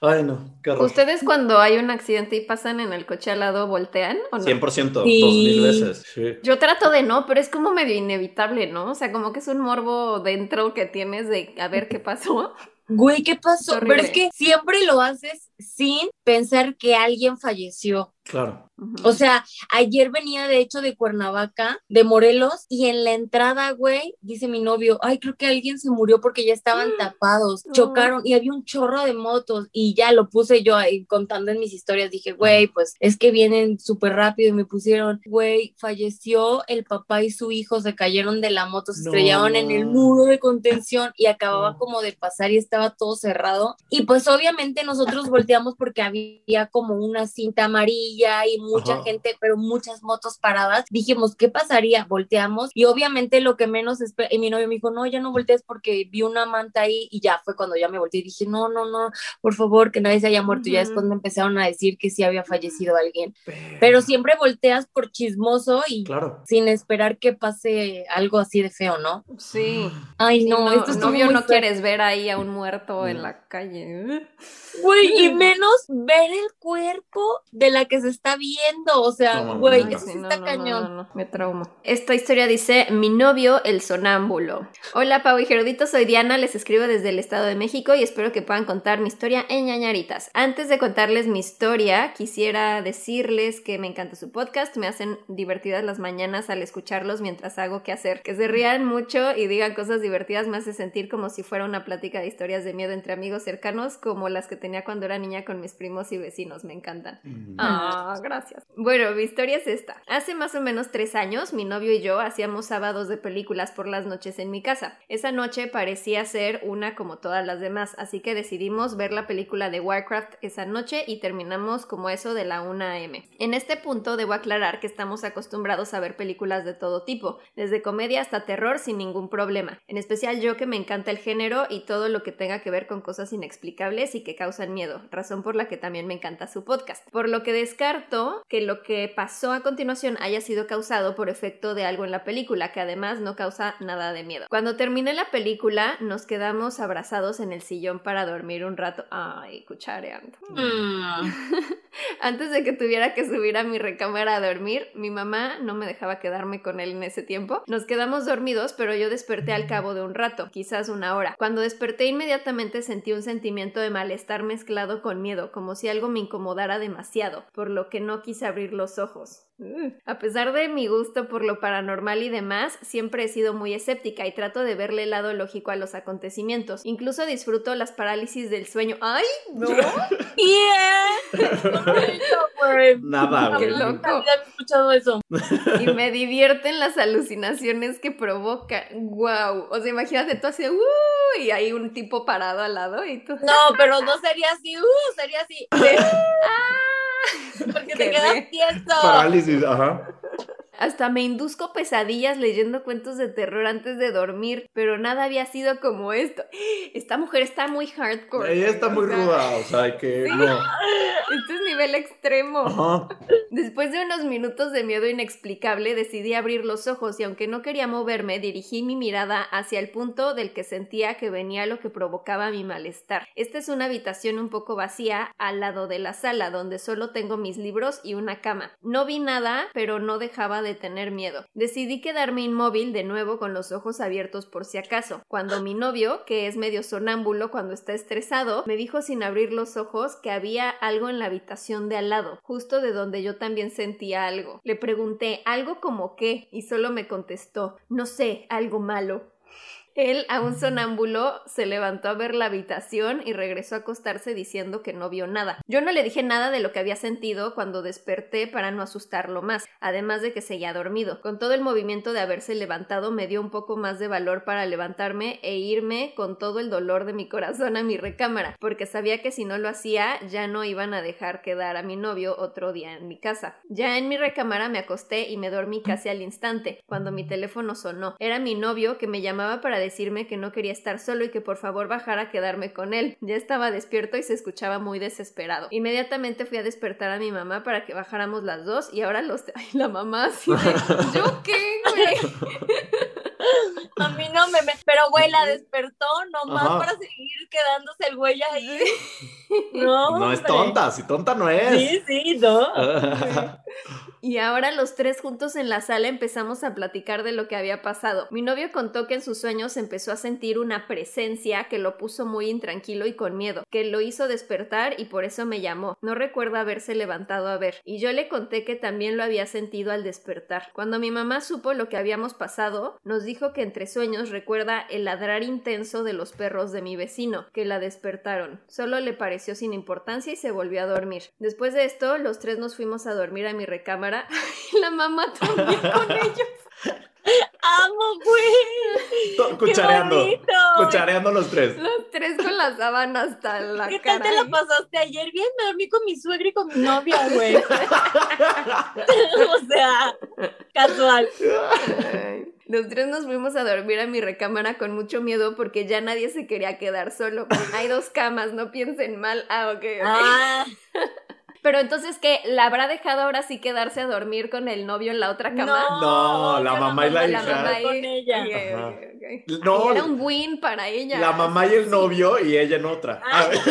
Ay, no, qué horror. ¿Ustedes cuando hay un accidente y pasan en el coche al lado voltean o no? 100%, Sí. dos mil veces. Sí. Yo trato de no, pero es como medio inevitable, ¿no? O sea, como que es un morbo dentro que tienes de a ver qué pasó. Güey, ¿qué pasó? Horrible. Pero es que siempre lo haces sin pensar que alguien falleció. Claro. O sea, ayer venía de hecho de Cuernavaca, de Morelos, y en la entrada, güey, dice mi novio, ay, creo que alguien se murió porque ya estaban tapados, No. chocaron y había un chorro de motos y ya lo puse yo ahí contando en mis historias, dije, güey, pues es que vienen súper rápido y me pusieron, güey, falleció el papá y su hijo, se cayeron de la moto, se No. estrellaron en el muro de contención y acababa No. como de pasar y estaba todo cerrado. Y pues obviamente nosotros volteamos porque había como una cinta amarilla y mucha Ajá. gente, pero muchas motos paradas. Dijimos, ¿qué pasaría? Volteamos y obviamente lo que menos esper- y mi novio me dijo, no, ya no voltees porque vi una manta ahí y ya fue cuando ya me volteé y dije, no, no, no, por favor, que nadie se haya muerto. Y ya después me empezaron a decir que sí había fallecido alguien. Pero siempre volteas por chismoso y Claro. sin esperar que pase algo así de feo, ¿no? Sí. Ay, Sí, no, esto novio muy no quieres ver ahí a un muerto en No. la calle. Güey, y menos ver el cuerpo de la que se está viendo. O sea, No, güey, eso está no, cañón. no, no, no, me traumo. Esta historia dice, mi novio, el sonámbulo. Hola, Pau y Gerudito, soy Diana, les escribo desde el Estado de México y espero que puedan contar mi historia en ñañaritas. Antes de contarles mi historia, quisiera decirles que me encanta su podcast, me hacen divertidas las mañanas al escucharlos mientras hago qué hacer. Que se rían mucho y digan cosas divertidas me hace sentir como si fuera una plática de historias de miedo entre amigos cercanos, como las que tenía cuando era niña con mis primos y vecinos, me encantan. Mm. Ah, gracias. Bueno, mi historia es esta. Hace más o menos tres años, mi novio y yo hacíamos sábados de películas por las noches en mi casa. Esa noche parecía ser una como todas las demás, así que decidimos ver la película de Warcraft esa noche y terminamos como eso de la 1 am. En este punto debo aclarar que estamos acostumbrados a ver películas de todo tipo, desde comedia hasta terror sin ningún problema. En especial yo que me encanta el género y todo lo que tenga que ver con cosas inexplicables y que causan miedo, razón por la que también me encanta su podcast. Por lo que descarto que lo que pasó a continuación haya sido causado por efecto de algo en la película, que además no causa nada de miedo. Cuando terminé la película, nos quedamos abrazados en el sillón para dormir un rato. Ay, cuchareando. Mm. Antes de que tuviera que subir a mi recámara a dormir, mi mamá no me dejaba quedarme con él en ese tiempo. Nos quedamos dormidos, pero yo desperté al cabo de un rato, quizás una hora. Cuando desperté inmediatamente sentí un sentimiento de malestar mezclado con miedo, como si algo me incomodara demasiado, por lo que no quise abrir los ojos. Uh. A pesar de mi gusto por lo paranormal y demás, siempre he sido muy escéptica y trato de verle el lado lógico a los acontecimientos. Incluso disfruto las parálisis del sueño. ¡Ay! ¡No! Yeah. güey. Nada, Qué güey. loco. Nunca había escuchado eso. y me divierten las alucinaciones que provoca. ¡Wow! O sea, imagínate tú así, ¡uh! Y hay un tipo parado al lado y tú. No, pero no sería así, uh, sería así. Porque te quedas quieto. Parálisis, ajá. Hasta me induzco pesadillas leyendo cuentos de terror antes de dormir, pero nada había sido como esto. Esta mujer está muy hardcore. Ella está muy o sea, ruda, o sea, que Sí. no. Este es nivel extremo. Ajá. Después de unos minutos de miedo inexplicable, decidí abrir los ojos y aunque no quería moverme, dirigí mi mirada hacia el punto del que sentía que venía lo que provocaba mi malestar. Esta es una habitación un poco vacía al lado de la sala, donde solo tengo mis libros y una cama. No vi nada, pero no dejaba de tener miedo. Decidí quedarme inmóvil de nuevo con los ojos abiertos por si acaso. Cuando mi novio, que es medio sonámbulo cuando está estresado, me dijo sin abrir los ojos que había algo en la habitación de al lado, justo de donde yo también sentía algo. Le pregunté, ¿algo como qué? Y solo me contestó, no sé, algo malo. Él, a un sonámbulo, se levantó a ver la habitación y regresó a acostarse diciendo que no vio nada. Yo no le dije nada de lo que había sentido cuando desperté para no asustarlo más, además de que seguía dormido. Con todo el movimiento de haberse levantado me dio un poco más de valor para levantarme e irme con todo el dolor de mi corazón a mi recámara, porque sabía que si no lo hacía ya no iban a dejar quedar a mi novio otro día en mi casa. Ya en mi recámara me acosté y me dormí casi al instante, cuando mi teléfono sonó. Era mi novio que me llamaba para decirme que no quería estar solo y que por favor bajara a quedarme con él. Ya estaba despierto y se escuchaba muy desesperado. Inmediatamente fui a despertar a mi mamá para que bajáramos las dos y ahora los... Ay, la mamá así de... ¿Yo qué, güey? A mí no me, me- pero güey, la despertó nomás Ajá. para seguir quedándose el güey ahí. No, No es tonta, si tonta no es. Sí, sí, no. Y ahora los tres juntos en la sala empezamos a platicar de lo que había pasado. Mi novio contó que en sus sueños empezó a sentir una presencia que lo puso muy intranquilo y con miedo, que lo hizo despertar y por eso me llamó. No recuerdo haberse levantado a ver. Y yo le conté que también lo había sentido al despertar. Cuando mi mamá supo lo que habíamos pasado, nos dijo que entre sueños recuerda el ladrar intenso de los perros de mi vecino, que la despertaron. Solo le pareció sin importancia y se volvió a dormir. Después de esto, los tres nos fuimos a dormir a mi recámara y la mamá también con ellos. Amo, güey. Qué Cuchareando. bonito. Cuchareando los tres. Los tres con la sábana hasta la ¿Qué tal cara. te la pasaste ayer? Bien, me dormí con mi suegra y con mi novia, güey. o sea, casual. Ay. Los tres nos fuimos a dormir a mi recámara con mucho miedo porque ya nadie se quería quedar solo. Hay dos camas, no piensen mal. Ah, ok, ok. Ah, Pero entonces, ¿qué? ¿La habrá dejado ahora sí quedarse a dormir con el novio en la otra cama? No, la que mamá y la La hija. mamá y- Con ella. No, era un win para ella. la mamá y el novio y ella en otra. A ver.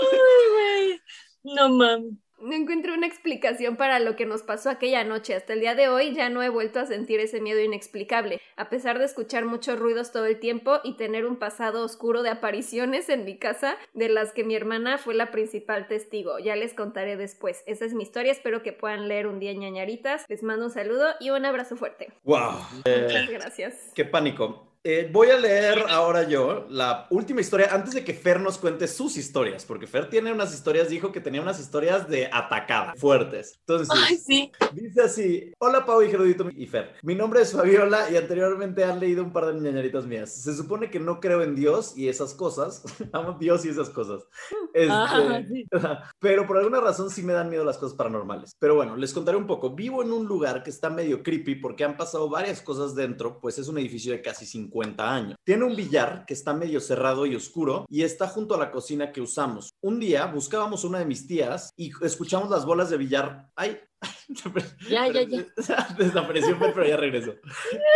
Ay, güey. No mames. No encuentro una explicación para lo que nos pasó aquella noche. Hasta el día de hoy ya no he vuelto a sentir ese miedo inexplicable, a pesar de escuchar muchos ruidos todo el tiempo y tener un pasado oscuro de apariciones en mi casa, de las que mi hermana fue la principal testigo. Ya les contaré después. Esa es mi historia, espero que puedan leer un día ñañaritas. Les mando un saludo y un abrazo fuerte. Wow. Muchas gracias. Qué pánico. Eh, voy a leer ahora yo la última historia antes de que Fer nos cuente sus historias, porque Fer tiene unas historias, dijo que tenía unas historias de atacada, fuertes. Entonces, Ay, sí. dice así: Hola Pau y Gerudito y Fer. Mi nombre es Fabiola y anteriormente han leído un par de ñañaritas mías. Se supone que no creo en Dios y esas cosas. Amo Dios y esas cosas. Este, Ah, sí. pero por alguna razón sí me dan miedo las cosas paranormales. Pero bueno, les contaré un poco. Vivo en un lugar que está medio creepy porque han pasado varias cosas dentro, pues es un edificio de casi 50 años. Tiene un billar que está medio cerrado y oscuro y está junto a la cocina que usamos. Un día buscábamos una de mis tías y escuchamos las bolas de billar. ¡Ay! Ya, ya, ya. Desapareció, Fer, pero ya regresó.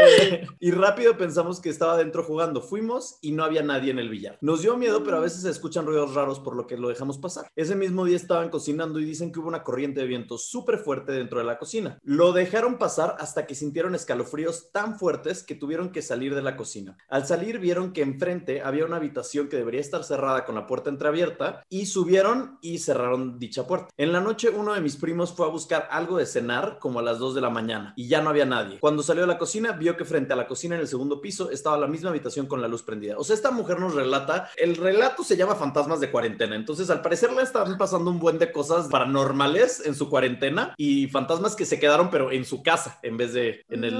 Eh, y rápido pensamos que estaba dentro jugando. Fuimos y no había nadie en el billar. Nos dio miedo, pero a veces se escuchan ruidos raros por lo que lo dejamos pasar. Ese mismo día estaban cocinando y dicen que hubo una corriente de viento súper fuerte dentro de la cocina. Lo dejaron pasar hasta que sintieron escalofríos tan fuertes que tuvieron que salir de la cocina. Al salir vieron que enfrente había una habitación que debería estar cerrada con la puerta entreabierta y subieron y cerraron dicha puerta. En la noche uno de mis primos fue a buscar algo de cenar como a las 2 de la mañana y ya no había nadie. Cuando salió de la cocina vio que frente a la cocina en el segundo piso estaba la misma habitación con la luz prendida. O sea, esta mujer nos relata, el relato se llama Fantasmas de cuarentena, entonces al parecer le estaban pasando un buen de cosas paranormales en su cuarentena y fantasmas que se quedaron pero en su casa en vez de en el.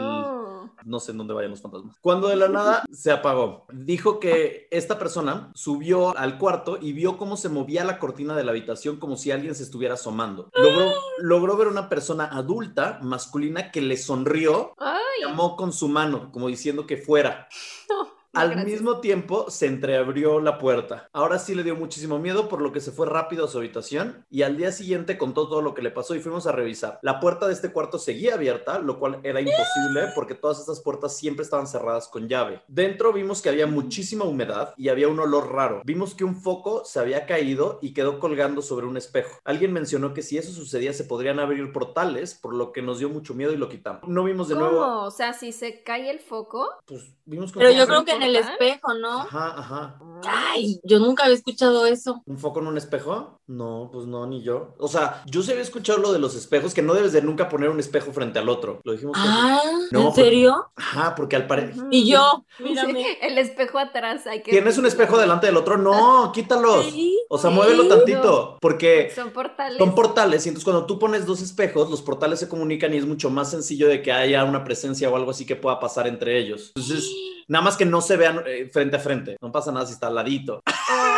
No sé en dónde vayan los fantasmas. Cuando de la nada se apagó, dijo que esta persona subió al cuarto y vio cómo se movía la cortina de la habitación como si alguien se estuviera asomando. Logró, logró ver una persona adulta, masculina, que le sonrió, Ay, llamó con su mano, como diciendo que fuera. no. Al gracias. mismo tiempo se entreabrió la puerta. Ahora sí le dio muchísimo miedo, por lo que se fue rápido a su habitación y al día siguiente contó todo lo que le pasó y fuimos a revisar. La puerta de este cuarto seguía abierta, lo cual era imposible porque todas estas puertas siempre estaban cerradas con llave. Dentro vimos que había muchísima humedad y había un olor raro. Vimos que un foco se había caído y quedó colgando sobre un espejo. Alguien mencionó que si eso sucedía se podrían abrir portales, por lo que nos dio mucho miedo y lo quitamos. No vimos de ¿Cómo? nuevo. O sea, si se cae el foco. Pues vimos que Pero yo creo que en el espejo, ¿no? Ajá, ajá. Ay, yo nunca había escuchado eso. ¿Un foco en un espejo? No, pues no, ni yo. O sea, yo sí había escuchado lo de los espejos, que no debes de nunca poner un espejo frente al otro. Lo dijimos. Ah, No, ¿en serio? Ajá, porque al parecer. Y yo, Sí, mírame. el espejo atrás hay que. ¿Tienes un espejo delante del otro? No, quítalos. Sí, O sea, sí. muévelo tantito, porque Son portales. son portales y entonces cuando tú pones dos espejos, los portales se comunican y es mucho más sencillo de que haya una presencia o algo así que pueda pasar entre ellos. Entonces, nada más que no se vean eh, frente a frente. No pasa nada si está al ladito.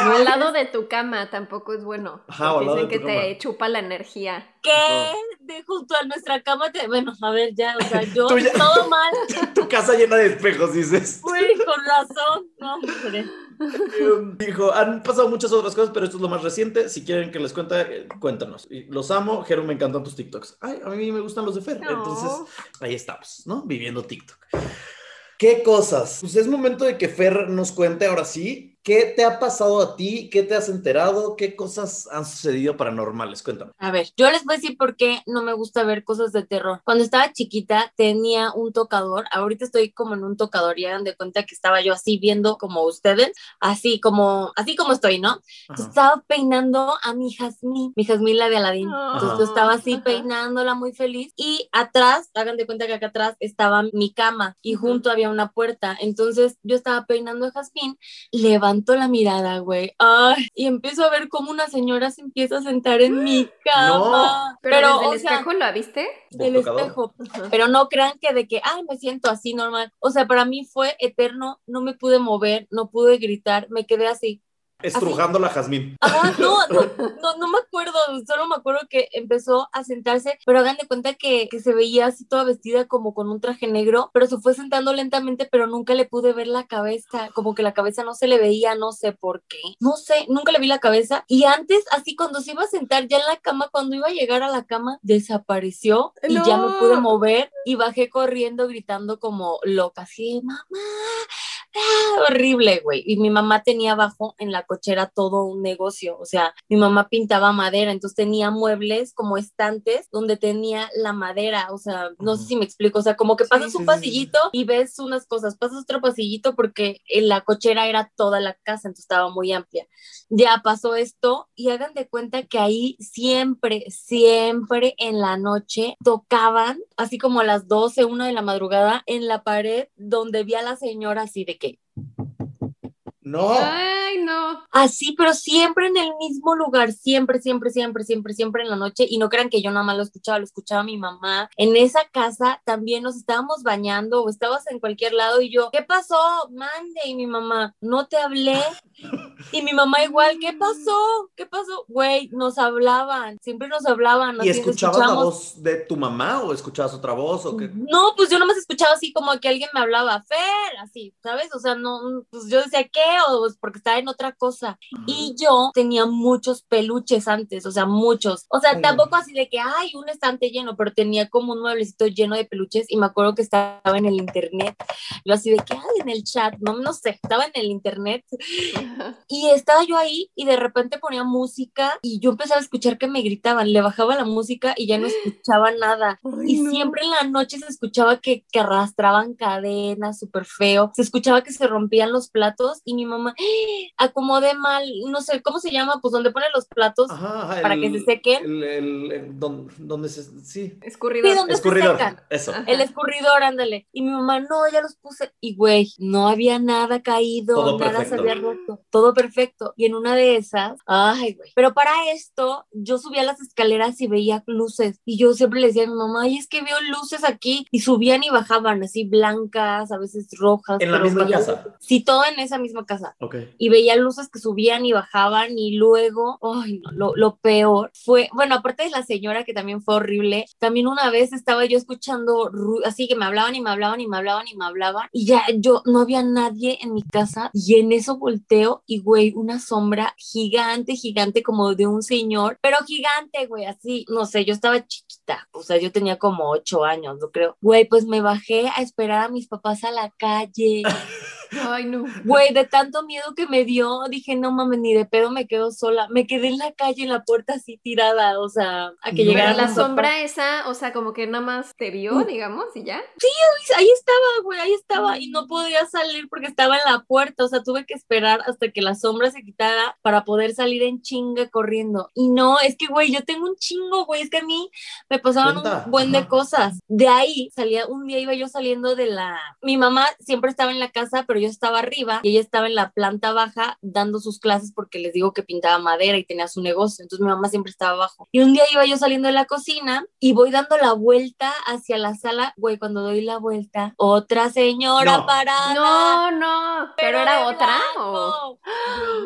O al lado de tu cama tampoco es bueno. Ajá, o al lado dicen de que tu te cama. chupa la energía. ¿Qué? De justo a nuestra cama te... Bueno, a ver, ya, o sea, yo ya- todo mal. tu casa llena de espejos, dices. Güey, con razón. No, hombre. Eh, Dijo, han pasado muchas otras cosas, pero esto es lo más reciente. Si quieren que les cuente, eh, cuéntanos. Los amo. Jero, me encantan tus TikToks. Ay, a mí me gustan los de Fer. No. Entonces, ahí estamos, ¿no? Viviendo TikTok. ¿Qué cosas? Pues es momento de que Fer nos cuente ahora sí. ¿Qué te ha pasado a ti? ¿Qué te has enterado? ¿Qué cosas han sucedido paranormales? Cuéntame. A ver, yo les voy a decir por qué no me gusta ver cosas de terror. Cuando estaba chiquita tenía un tocador, ahorita estoy como en un tocador y hagan de cuenta que estaba yo así viendo como ustedes, así como, así como estoy, ¿no? Entonces, Ajá. estaba peinando a mi Jazmín, mi Jazmín la de Aladín. Entonces Ajá. yo estaba así Ajá. peinándola muy feliz y atrás, hagan de cuenta que acá atrás estaba mi cama y junto había una puerta. Entonces yo estaba peinando a Jazmín, levanto la mirada, güey, ay, y empiezo a ver cómo una señora se empieza a sentar en mi cama. Pero, Pero, desde o el sea, espejo lo viste. ¿Del espejo. Pero no crean que de que, ay, me siento así normal. O sea, para mí fue eterno, no me pude mover, no pude gritar, me quedé así. Estrujando la jazmín. Ajá, no, no, no, no me acuerdo, solo me acuerdo que empezó a sentarse, pero hagan de cuenta que, que se veía así toda vestida como con un traje negro, pero se fue sentando lentamente, pero nunca le pude ver la cabeza, como que la cabeza no se le veía, no sé por qué, no sé, nunca le vi la cabeza. Y antes, así cuando se iba a sentar ya en la cama, cuando iba a llegar a la cama, desapareció y ya me No. pude mover y bajé corriendo gritando como loca, así, mamá, ah, horrible, güey. Y mi mamá tenía abajo en la cochera todo un negocio, o sea, mi mamá pintaba madera, entonces tenía muebles como estantes donde tenía la madera, o sea, no sé si me explico, o sea, como que pasas sí, un sí, sí. pasillito y ves unas cosas, pasas otro pasillito porque en la cochera era toda la casa, entonces estaba muy amplia. Ya pasó esto y hagan de cuenta que ahí siempre, siempre en la noche tocaban, así como a las 12, una de la madrugada, en la pared donde vi a la señora así de que, No. Ay, no. Así, pero siempre en el mismo lugar, siempre, siempre, siempre, siempre, siempre en la noche. Y no crean que yo nada más lo escuchaba, lo escuchaba mi mamá. En esa casa también nos estábamos bañando o estabas en cualquier lado y yo, ¿qué pasó? Mande. Y mi mamá, no te hablé. Y mi mamá igual, ¿qué pasó? ¿Qué pasó? Güey, nos hablaban, siempre nos hablaban. ¿Y escuchabas la voz de tu mamá o escuchabas otra voz o qué? No, pues yo nomás escuchaba así como que alguien me hablaba, Fer, así, ¿sabes? O sea, no, pues yo decía, ¿qué? O pues porque estaba en otra cosa. Y yo tenía muchos peluches antes, o sea, muchos. O sea, Ay, tampoco así de que, ay, un estante lleno, pero tenía como un mueblecito lleno de peluches y me acuerdo que estaba en el internet. Yo así de que, ay, en el chat, no, no sé, estaba en el internet y estaba yo ahí y de repente ponía música y yo empezaba a escuchar que me gritaban, le bajaba la música y ya no escuchaba nada. Y siempre en la noche se escuchaba que, que arrastraban cadenas, súper feo. Se escuchaba que se rompían los platos y mi mamá, acomodé mal, no sé, ¿cómo se llama? Pues donde pone los platos. Ajá, Para que se sequen. El, el- el- don- donde se. Sí. Escurridor. Sí, ¿dónde se Escurridor. secan? Eso. Ajá. El escurridor, ándale. Y mi mamá, no, ya los puse. Y güey, no había nada caído, Todo nada perfecto. se había roto. Todo perfecto. Y en una de esas, ay, güey. Pero para esto, yo subía las escaleras y veía luces. Y yo siempre le decía a mi mamá, ay, es que veo luces aquí. Y subían y bajaban, así blancas, a veces rojas. En la misma veía- casa. Sí, todo en esa misma casa Ok. y veía luces que subían y bajaban y luego, ay, no, lo, lo peor fue, bueno, aparte de la señora que también fue horrible, también una vez estaba yo escuchando así que me hablaban y me hablaban y me hablaban y me hablaban y ya yo no había nadie en mi casa y en eso y güey, una sombra gigante, gigante como de un señor, pero gigante, güey, así, no sé, yo estaba chiquita, o sea, yo tenía como ocho años, no creo. Güey, pues me bajé a esperar a mis papás a la calle. Ay, no. Güey, de tanto miedo que me dio, dije, no mames, ni de pedo me quedo sola. Me quedé en la calle, en la puerta así tirada, o sea, a que No. llegara la papás. sombra esa, o sea, como que nada más te vio, digamos, y ya. ahí estaba, güey, ahí estaba y no podía salir porque estaba en la puerta, o sea, tuve que esperar hasta que la sombra se quitara para poder salir en chinga corriendo. Y no, es que, güey, yo tengo un chingo, güey, es que a mí me pasaban Cuenta, un buen de ajá. cosas. De ahí salía, un día iba yo saliendo de la... Mi mamá siempre estaba en la casa, pero yo estaba arriba y ella estaba en la planta baja dando sus clases porque les digo que pintaba madera y tenía su negocio, entonces mi mamá siempre estaba abajo. Y un día iba yo saliendo de la cocina y voy dando la vuelta hacia la sala, güey, cuando doy la vuelta, otra señora No. parada. No, no. ¿Pero era otra?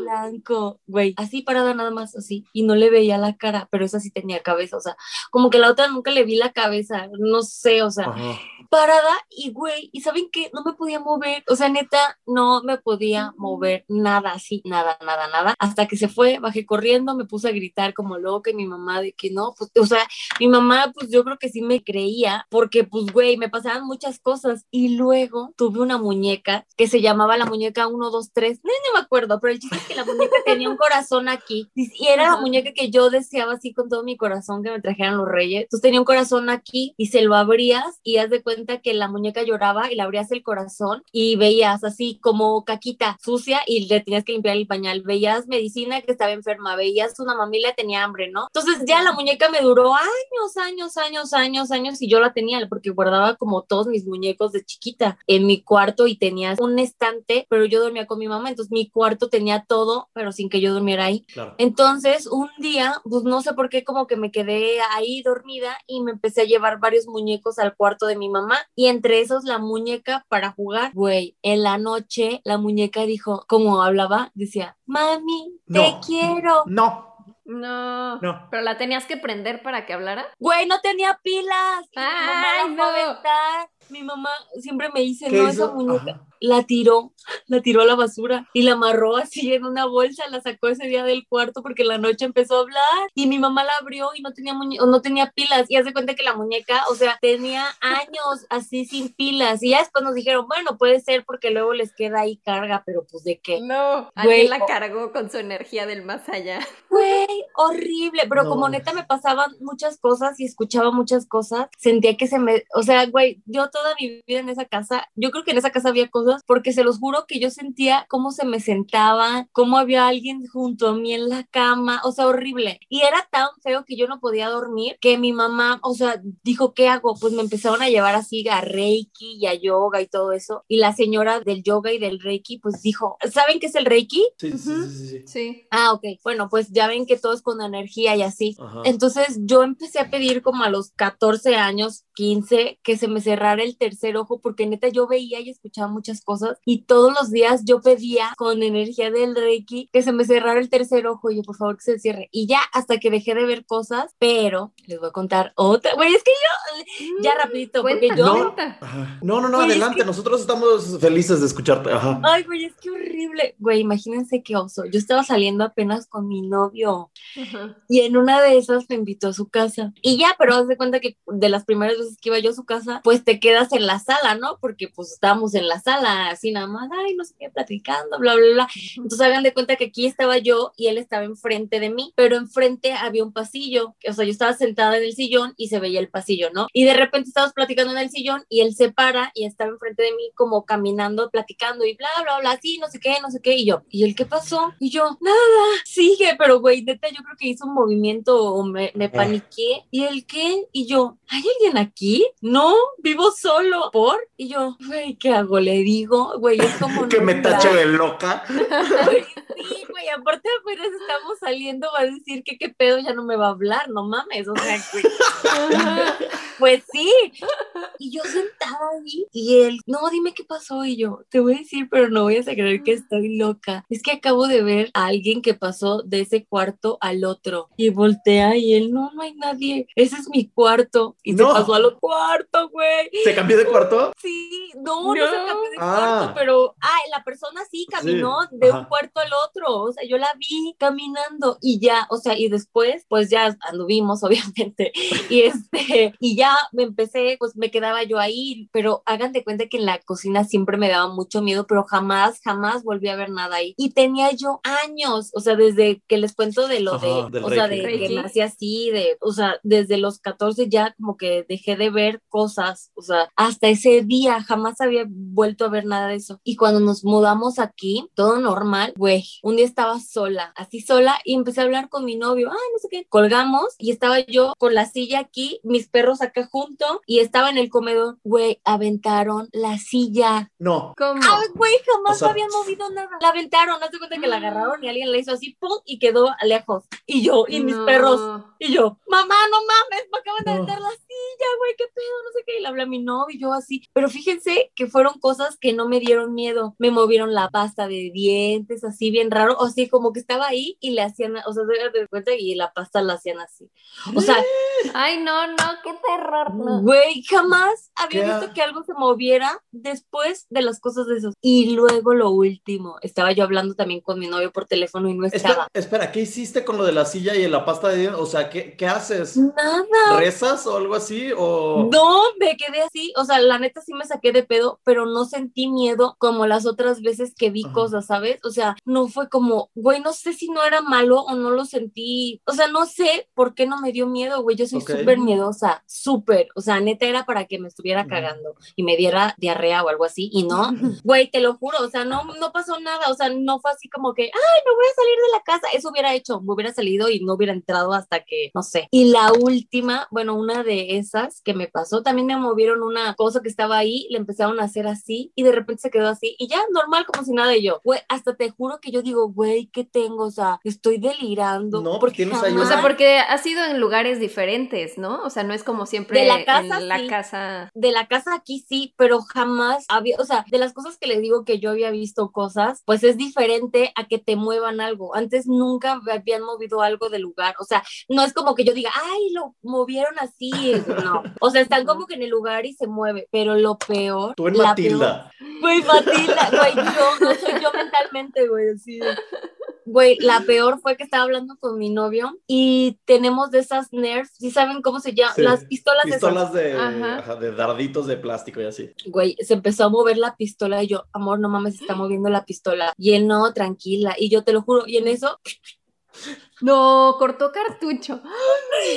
blanco, güey, así parada nada más, así, y no le veía la cara, pero esa sí tenía cabeza, o sea, como que la otra nunca le vi la cabeza, no sé, o sea, Ajá. parada y güey, y saben qué, no me podía mover, o sea, neta, no me podía mover nada así, nada, nada, nada, hasta que se fue, bajé corriendo, me puse a gritar como loca y mi mamá de que no, pues, o sea, mi mamá, pues yo creo que sí me creía, porque pues güey, me pasaban muchas cosas y luego tuve una muñeca que se llamaba la muñeca 1, 2, 3, no, no me acuerdo, pero el chiste es que la muñeca tenía un corazón aquí y era la muñeca que yo deseaba así con todo mi corazón que me trajeran los reyes, entonces tenía un corazón aquí y se lo abrías y haz de cuenta que la muñeca lloraba y le abrías el corazón y veías así como caquita sucia y le tenías que limpiar el pañal, veías medicina que estaba enferma, veías una mamila tenía hambre, ¿no? Entonces ya la muñeca me duró años, años, años, años, años y yo la tenía porque guardaba como todos mis muñecos de chiquita en mi cuarto y tenía un estante, pero yo dormía con mi mamá, entonces mi cuarto tenía todo, pero sin que yo durmiera ahí. Claro. Entonces, un día, pues no sé por qué, como que me quedé ahí dormida y me empecé a llevar varios muñecos al cuarto de mi mamá y entre esos la muñeca para jugar. Güey, en la noche la muñeca dijo, como hablaba, decía, mami, te No. quiero. No, No. no. ¿Pero la tenías que prender para que hablara? Güey, no tenía pilas. Mamá la no. Mi mamá siempre me dice, ¿Qué no, hizo? esa muñeca. Ajá. La tiró, la tiró a la basura y la amarró así en una bolsa, la sacó ese día del cuarto porque la noche empezó a hablar y mi mamá la abrió y no tenía muñe o no tenía pilas y hace cuenta que la muñeca, o sea, tenía años así sin pilas y ya después nos dijeron, bueno, puede ser porque luego les queda ahí carga, pero pues de qué. No. Güey, Alguien la cargó con su energía del más allá. Güey, horrible, pero No. como neta me pasaban muchas cosas y escuchaba muchas cosas, sentía que se me, o sea, güey, yo toda mi vida en esa casa, yo creo que en esa casa había cosas, porque se los juro que yo sentía cómo se me sentaba, cómo había alguien junto a mí en la cama, o sea, horrible. Y era tan feo que yo no podía dormir, que mi mamá, o sea, dijo, ¿qué hago? Pues me empezaron a llevar así a Reiki y a yoga y todo eso. Y la señora del yoga y del Reiki, pues dijo, ¿saben qué es el Reiki? Sí, sí, Ujú. sí, sí, sí. Sí. Ah, ok. Bueno, pues ya ven que todo es con energía y así. Ajá. Entonces yo empecé a pedir como a los 14 años, 15, que se me cerrara el tercer ojo, porque neta yo veía y escuchaba muchas cosas y todos los días yo pedía con energía del Reiki que se me cerrara el tercer ojo y yo por favor que se cierre. Y ya hasta que dejé de ver cosas, pero les voy a contar otra. Güey, es que yo, ya rapidito, porque yo... No. No, no, no, Güey, es adelante. que- Nosotros estamos felices de escucharte. Ajá. Ay, güey, es que horrible. Güey, imagínense qué oso. Yo estaba saliendo apenas con mi novio. Ajá. Y en una de esas me invitó a su casa. Y ya, pero haz de cuenta que de las primeras veces que iba yo a su casa, pues te quedas en la sala, ¿no? Porque pues estábamos en la sala, así nada más, ay, no sé qué, platicando, bla, bla, bla. Entonces hagan de cuenta que aquí estaba yo y él estaba enfrente de mí, pero enfrente había un pasillo. O sea, yo estaba sentada en el sillón y se veía el pasillo, ¿no? Y de repente estábamos platicando en el sillón y él se para y estaba enfrente de mí como caminando, platicando y bla, bla, bla, así, no sé qué, no sé qué. Y yo, ¿y él qué pasó? Y yo, nada, sigue, pero güey, neta, yo creo que hizo un movimiento o me, me paniqué. ¿Y él qué? Y yo, ¿hay alguien aquí? No, vivo solo. ¿Por? Y yo, güey, ¿qué hago? Le digo, güey, es como... Que me tache de loca. Sí, güey, aparte apenas estamos saliendo, va a decir que qué pedo ya no me va a hablar, no mames, o sea, güey, pues sí. Y yo sentada ahí y él, no, dime qué pasó y yo, te voy a decir, pero no vayas a creer que estoy loca. Es que acabo de ver a alguien que pasó de ese cuarto al otro y voltea y él, no, no hay nadie, ese es mi cuarto. Y No. se pasó al otro cuarto, güey. ¿Se cambió de cuarto? Sí, no, no, se cambió de Ah. cuarto, pero ah, la persona sí caminó de un cuarto al otro, o sea, yo la vi caminando y ya, o sea, y después, pues ya anduvimos, obviamente, y este, y ya me empecé, pues me quedaba yo ahí, pero hagan de cuenta que en la cocina siempre me daba mucho miedo, pero jamás, jamás volví a ver nada ahí. Y tenía yo años, o sea, desde que les cuento de lo Ajá, de, o sea, de Reiki. que nací así, de, o sea, desde los 14 ya como que dejé de ver cosas, o sea, hasta ese día jamás había vuelto a ver nada de eso. Y cuando nos mudamos aquí, todo normal, güey, un día estaba sola, así sola, y empecé a hablar con mi novio, ay, no sé qué, colgamos y estaba yo con la silla aquí, mis perros acá junto, y estaba en el comedor, güey, aventaron la silla. No. ¿Cómo? Ay, güey, jamás O sea, habían movido nada. La aventaron, no se cuenta que la agarraron y alguien le hizo así, pum, y quedó lejos. Y yo, y mis No. perros. Y yo, mamá, no mames, me acaban de No. aventar la silla, güey, qué pedo, no sé qué. Y le hablé a mi novio y yo así. Pero fíjense que fueron cosas que no me dieron miedo. Me movieron la pasta de dientes, así bien raro. O sea, como que estaba ahí y le hacían, o sea, se de cuenta y la pasta la hacían así. O sea, Ay, no, no, qué terror. No. Güey, jamás había ¿Qué? visto que algo se moviera después de las cosas de esos. Y luego lo último, estaba yo hablando también con mi novio por teléfono y no Espera, estaba. espera, ¿qué hiciste con lo de la silla y la pasta de dientes? O sea, ¿qué, qué haces? Nada. ¿Rezas o algo así? O... No, me quedé así, o sea, la neta sí me saqué de pedo, pero no sentí miedo como las otras veces que vi Ajá. cosas, ¿sabes? O sea, no fue como, güey, no sé si no era malo o no lo sentí, o sea, no sé por qué no me dio miedo, güey, yo soy Ok. súper miedosa, súper, o sea, neta era para que me estuviera cagando y me diera diarrea o algo así, y no, güey, te lo juro, o sea, no, no pasó nada, o sea, no fue así como que, ay, me voy a salir de la casa, eso hubiera hecho, me hubiera salido y no hubiera entrado hasta que, no sé. Y la última, bueno, una de esas que me pasó, también me movieron una cosa que estaba ahí, le empezaron a hacer así y de repente se quedó así y ya, normal, como si nada, y yo, güey, hasta te juro que yo digo, güey, ¿qué tengo? O sea, estoy delirando. No, porque tienes ahí O sea, porque has ido en lugares diferentes, ¿no? O sea, no es como siempre De la casa, en la sí. casa. de la casa aquí sí, pero jamás había, o sea, de las cosas que les digo que yo había visto cosas, pues es diferente a que te muevan algo. Antes nunca me habían movido algo del lugar, o sea, no es como que yo diga, ay, lo movieron así, no. O sea, están como que en el lugar y se mueve, pero lo peor. Tú en la Matilda. peor- Güey, Matilda, güey, yo no soy yo mentalmente, güey, así. De- Güey, la peor fue que estaba hablando con mi novio y tenemos de esas Nerf, ¿sí saben cómo se llama? Sí. Las pistolas, esas. Pistolas de, Ajá. ajá, de darditos de plástico y así. güey, se empezó a mover la pistola y yo, amor, no mames, se está moviendo la pistola. Y él, no, tranquila. Y yo te lo juro, y en eso No, cortó cartucho.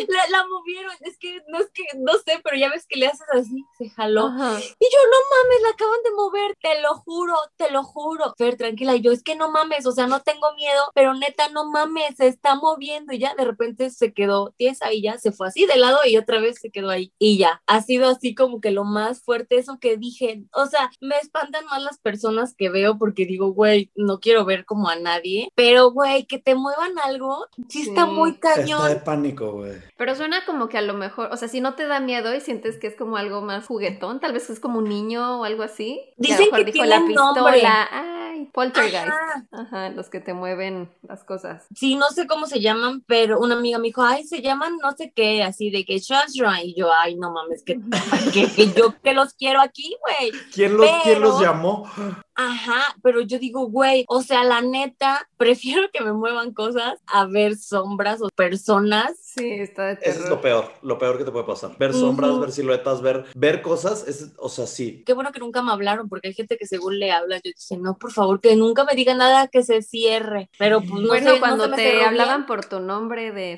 la, la movieron. Es que no es que, no sé, pero ya ves que le haces así, se jaló. Ajá. Y yo, no mames, la acaban de mover, te lo juro, te lo juro. Fer, tranquila, y yo, es que no mames, o sea, no tengo miedo, pero neta, no mames, se está moviendo. Y ya de repente se quedó tiesa y ya se fue así de lado y otra vez se quedó ahí. Y ya, ha sido así como que lo más fuerte eso que dije. O sea, me espantan más las personas que veo porque digo, güey, no quiero ver como a nadie, pero güey, que te muevan algo, sí, Sí. está muy cañón. Está de pánico, güey. Pero suena como que a lo mejor, o sea, si no te da miedo y sientes que es como algo más juguetón, tal vez es como un niño o algo así. Dicen que dijo la nombre. pistola. Ay, poltergeist. Ajá. Ajá, los que te mueven las cosas. Sí, no sé cómo se llaman, pero una amiga me dijo, ay, se llaman no sé qué, así de que Shazra. Y yo, ay, no mames, que, que, que yo que los quiero aquí, güey. ¿Quién los, ¿Quién Pero- los llamó? Ajá, pero yo digo, güey, o sea, la neta, prefiero que me muevan cosas a ver sombras o personas. Sí, está de terror. Eso es lo peor, lo peor que te puede pasar. Ver sombras, ver siluetas, ver, ver cosas, es, o sea, sí. Qué bueno que nunca me hablaron, porque hay gente que según le habla, yo dije, no, por favor, que nunca me diga nada que se cierre. Pero pues no bueno, sé, cuando no te hablaban bien. por tu nombre de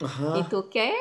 Ajá. ¿Y tú qué?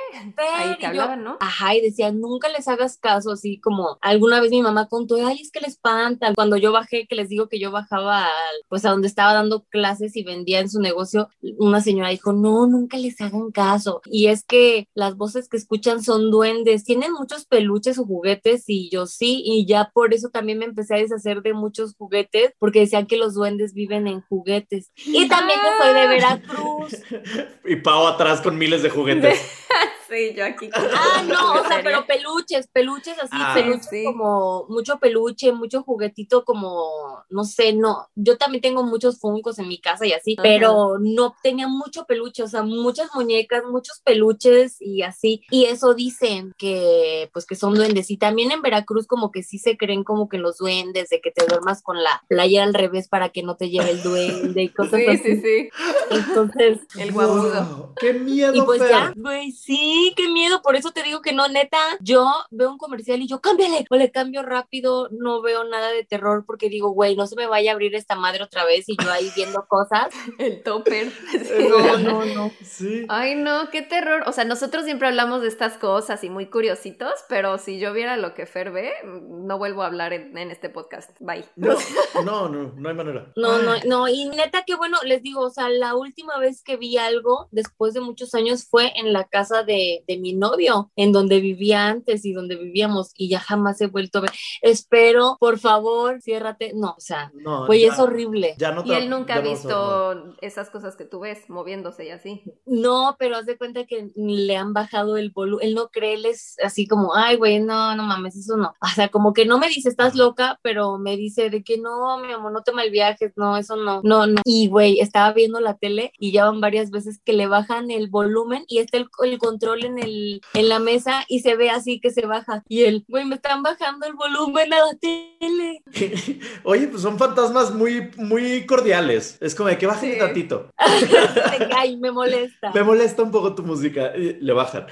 Ahí te hablaban, ¿no? Ajá, y decía, nunca les hagas caso, así como alguna vez mi mamá contó, ay, es que le espantan. Cuando yo bajé, que les digo que yo bajaba, al- pues a donde estaba dando clases y vendía en su negocio, una señora dijo, no, nunca les hagan caso. Y es que las voces que escuchan son duendes, tienen muchos peluches o juguetes y yo sí, y ya por eso también me empecé a deshacer de muchos juguetes, porque decían que los duendes viven en juguetes. Y también yo soy de Veracruz. Y Pau atrás con miles de juguetes. Sí, yo aquí. con Ah, no, o sea, pero peluches, peluches así, Ah. peluches Sí, sí. como mucho peluche, mucho juguetito como, no sé, no, yo también tengo muchos funcos en mi casa y así, Ajá. pero no tenía mucho peluche, o sea, muchas muñecas, muchos peluches y así, y eso dicen que, pues que son duendes, y también en Veracruz como que sí se creen como que los duendes, de que te duermas con la playa al revés para que no te lleve el duende y cosas Sí, así, sí, sí. entonces... El guamudo. Wow, ¡Qué miedo, Y pues Fer! ya, güey, sí, Sí, qué miedo, por eso te digo que no, neta, yo veo un comercial y yo cámbiale, o le cambio rápido, no veo nada de terror porque digo, güey, no se me vaya a abrir esta madre otra vez y yo ahí viendo cosas. El topper. No, no, no. Sí. Ay, no, qué terror. O sea, nosotros siempre hablamos de estas cosas y muy curiositos, pero si yo viera lo que Fer ve, no vuelvo a hablar en, en este podcast. Bye. No, no, no, no hay manera. No, no, no, y neta que bueno, les digo, o sea, la última vez que vi algo después de muchos años fue en la casa de, de mi novio, en donde vivía antes y donde vivíamos, y ya jamás he vuelto a ver. Espero, por favor, ciérrate. No, o sea, No, güey, ya- es horrible. Ya no Y él nunca ha no visto esas cosas que tú ves moviéndose y así. No, pero haz de cuenta que le han bajado el volumen. Él no cree, él es así como, ay, güey, no, no mames, eso no. O sea, como que no me dice, estás loca, pero me dice de que no, mi amor, no te malviajes, no, eso no, no, no. Y, güey, estaba viendo la tele y ya van varias veces que le bajan el volumen y está el, el control en, el, en la mesa y se ve así que se baja. Y él, güey, me están bajando el volumen a la tele. Oye, pues son fantasmas muy, muy cordiales. Es como de que bajen Sí. tantito. Ay, me molesta. Me molesta un poco tu música. Le bajan.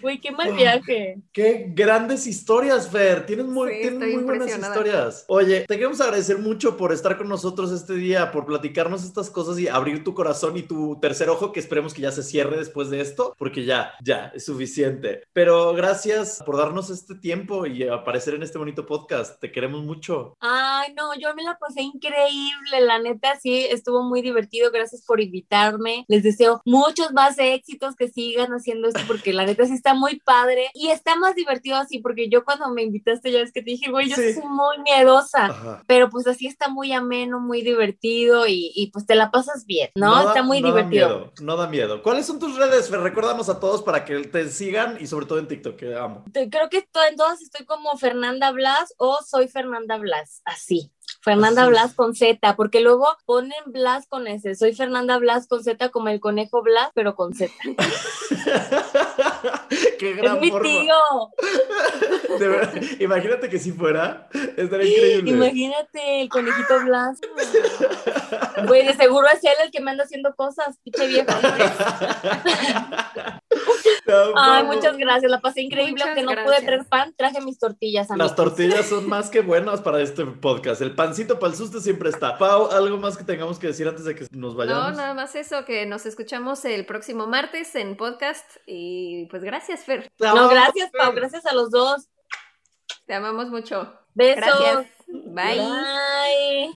Güey, qué mal viaje. Qué grandes historias, Fer. Tienes muy, Sí, tienes muy buenas historias. Oye, te queremos agradecer mucho por estar con nosotros este día, por platicarnos estas cosas y abrir tu corazón y tu tercer ojo, que esperemos que ya se cierre después de esto, porque ya, ya, es suficiente. Pero gracias por darnos este tiempo y aparecer en este bonito podcast. Te queremos mucho. Ay, no, yo me la pasé increíble, la neta, sí, estuvo muy divertido, gracias por invitarme, les deseo muchos más éxitos, que sigan haciendo esto, porque la neta sí está muy padre, y está más divertido así, porque yo cuando me invitaste ya es que te dije, güey, yo Sí. soy muy miedosa, Ajá. pero pues así está muy ameno, muy divertido, y, y pues te la pasas bien, ¿no? da- está muy no da divertido. miedo, no da miedo. ¿Cuáles son tus redes, Fer? Recuérdanos a todos para que te sigan y sobre todo en TikTok, que amo. Creo que to- en todas estoy como Fernanda Blas o soy Fernanda Blas, así. Fernanda Así es. Blas con Z, porque luego ponen Blas con S. Soy Fernanda Blas con Z como el conejo Blas, pero con Z. Qué Es gran mi forma. tío. De verdad, imagínate que si fuera, estaría increíble. Imagínate el conejito Blas. Güey, de seguro es él el que me anda haciendo cosas, pinche viejo. Ay, muchas gracias, la pasé increíble. Muchas Aunque no pude traer pan, traje mis tortillas. Las tortillas son más que buenas para este podcast. El pancito para el susto siempre está. Pau, ¿algo más que tengamos que decir antes de que nos No, vayamos? nada más eso, que nos escuchamos el próximo martes en podcast y pues gracias, Fer. Te No, gracias, Fer. Pau, gracias a los dos. Te amamos mucho. Besos. Gracias. Bye. Bye.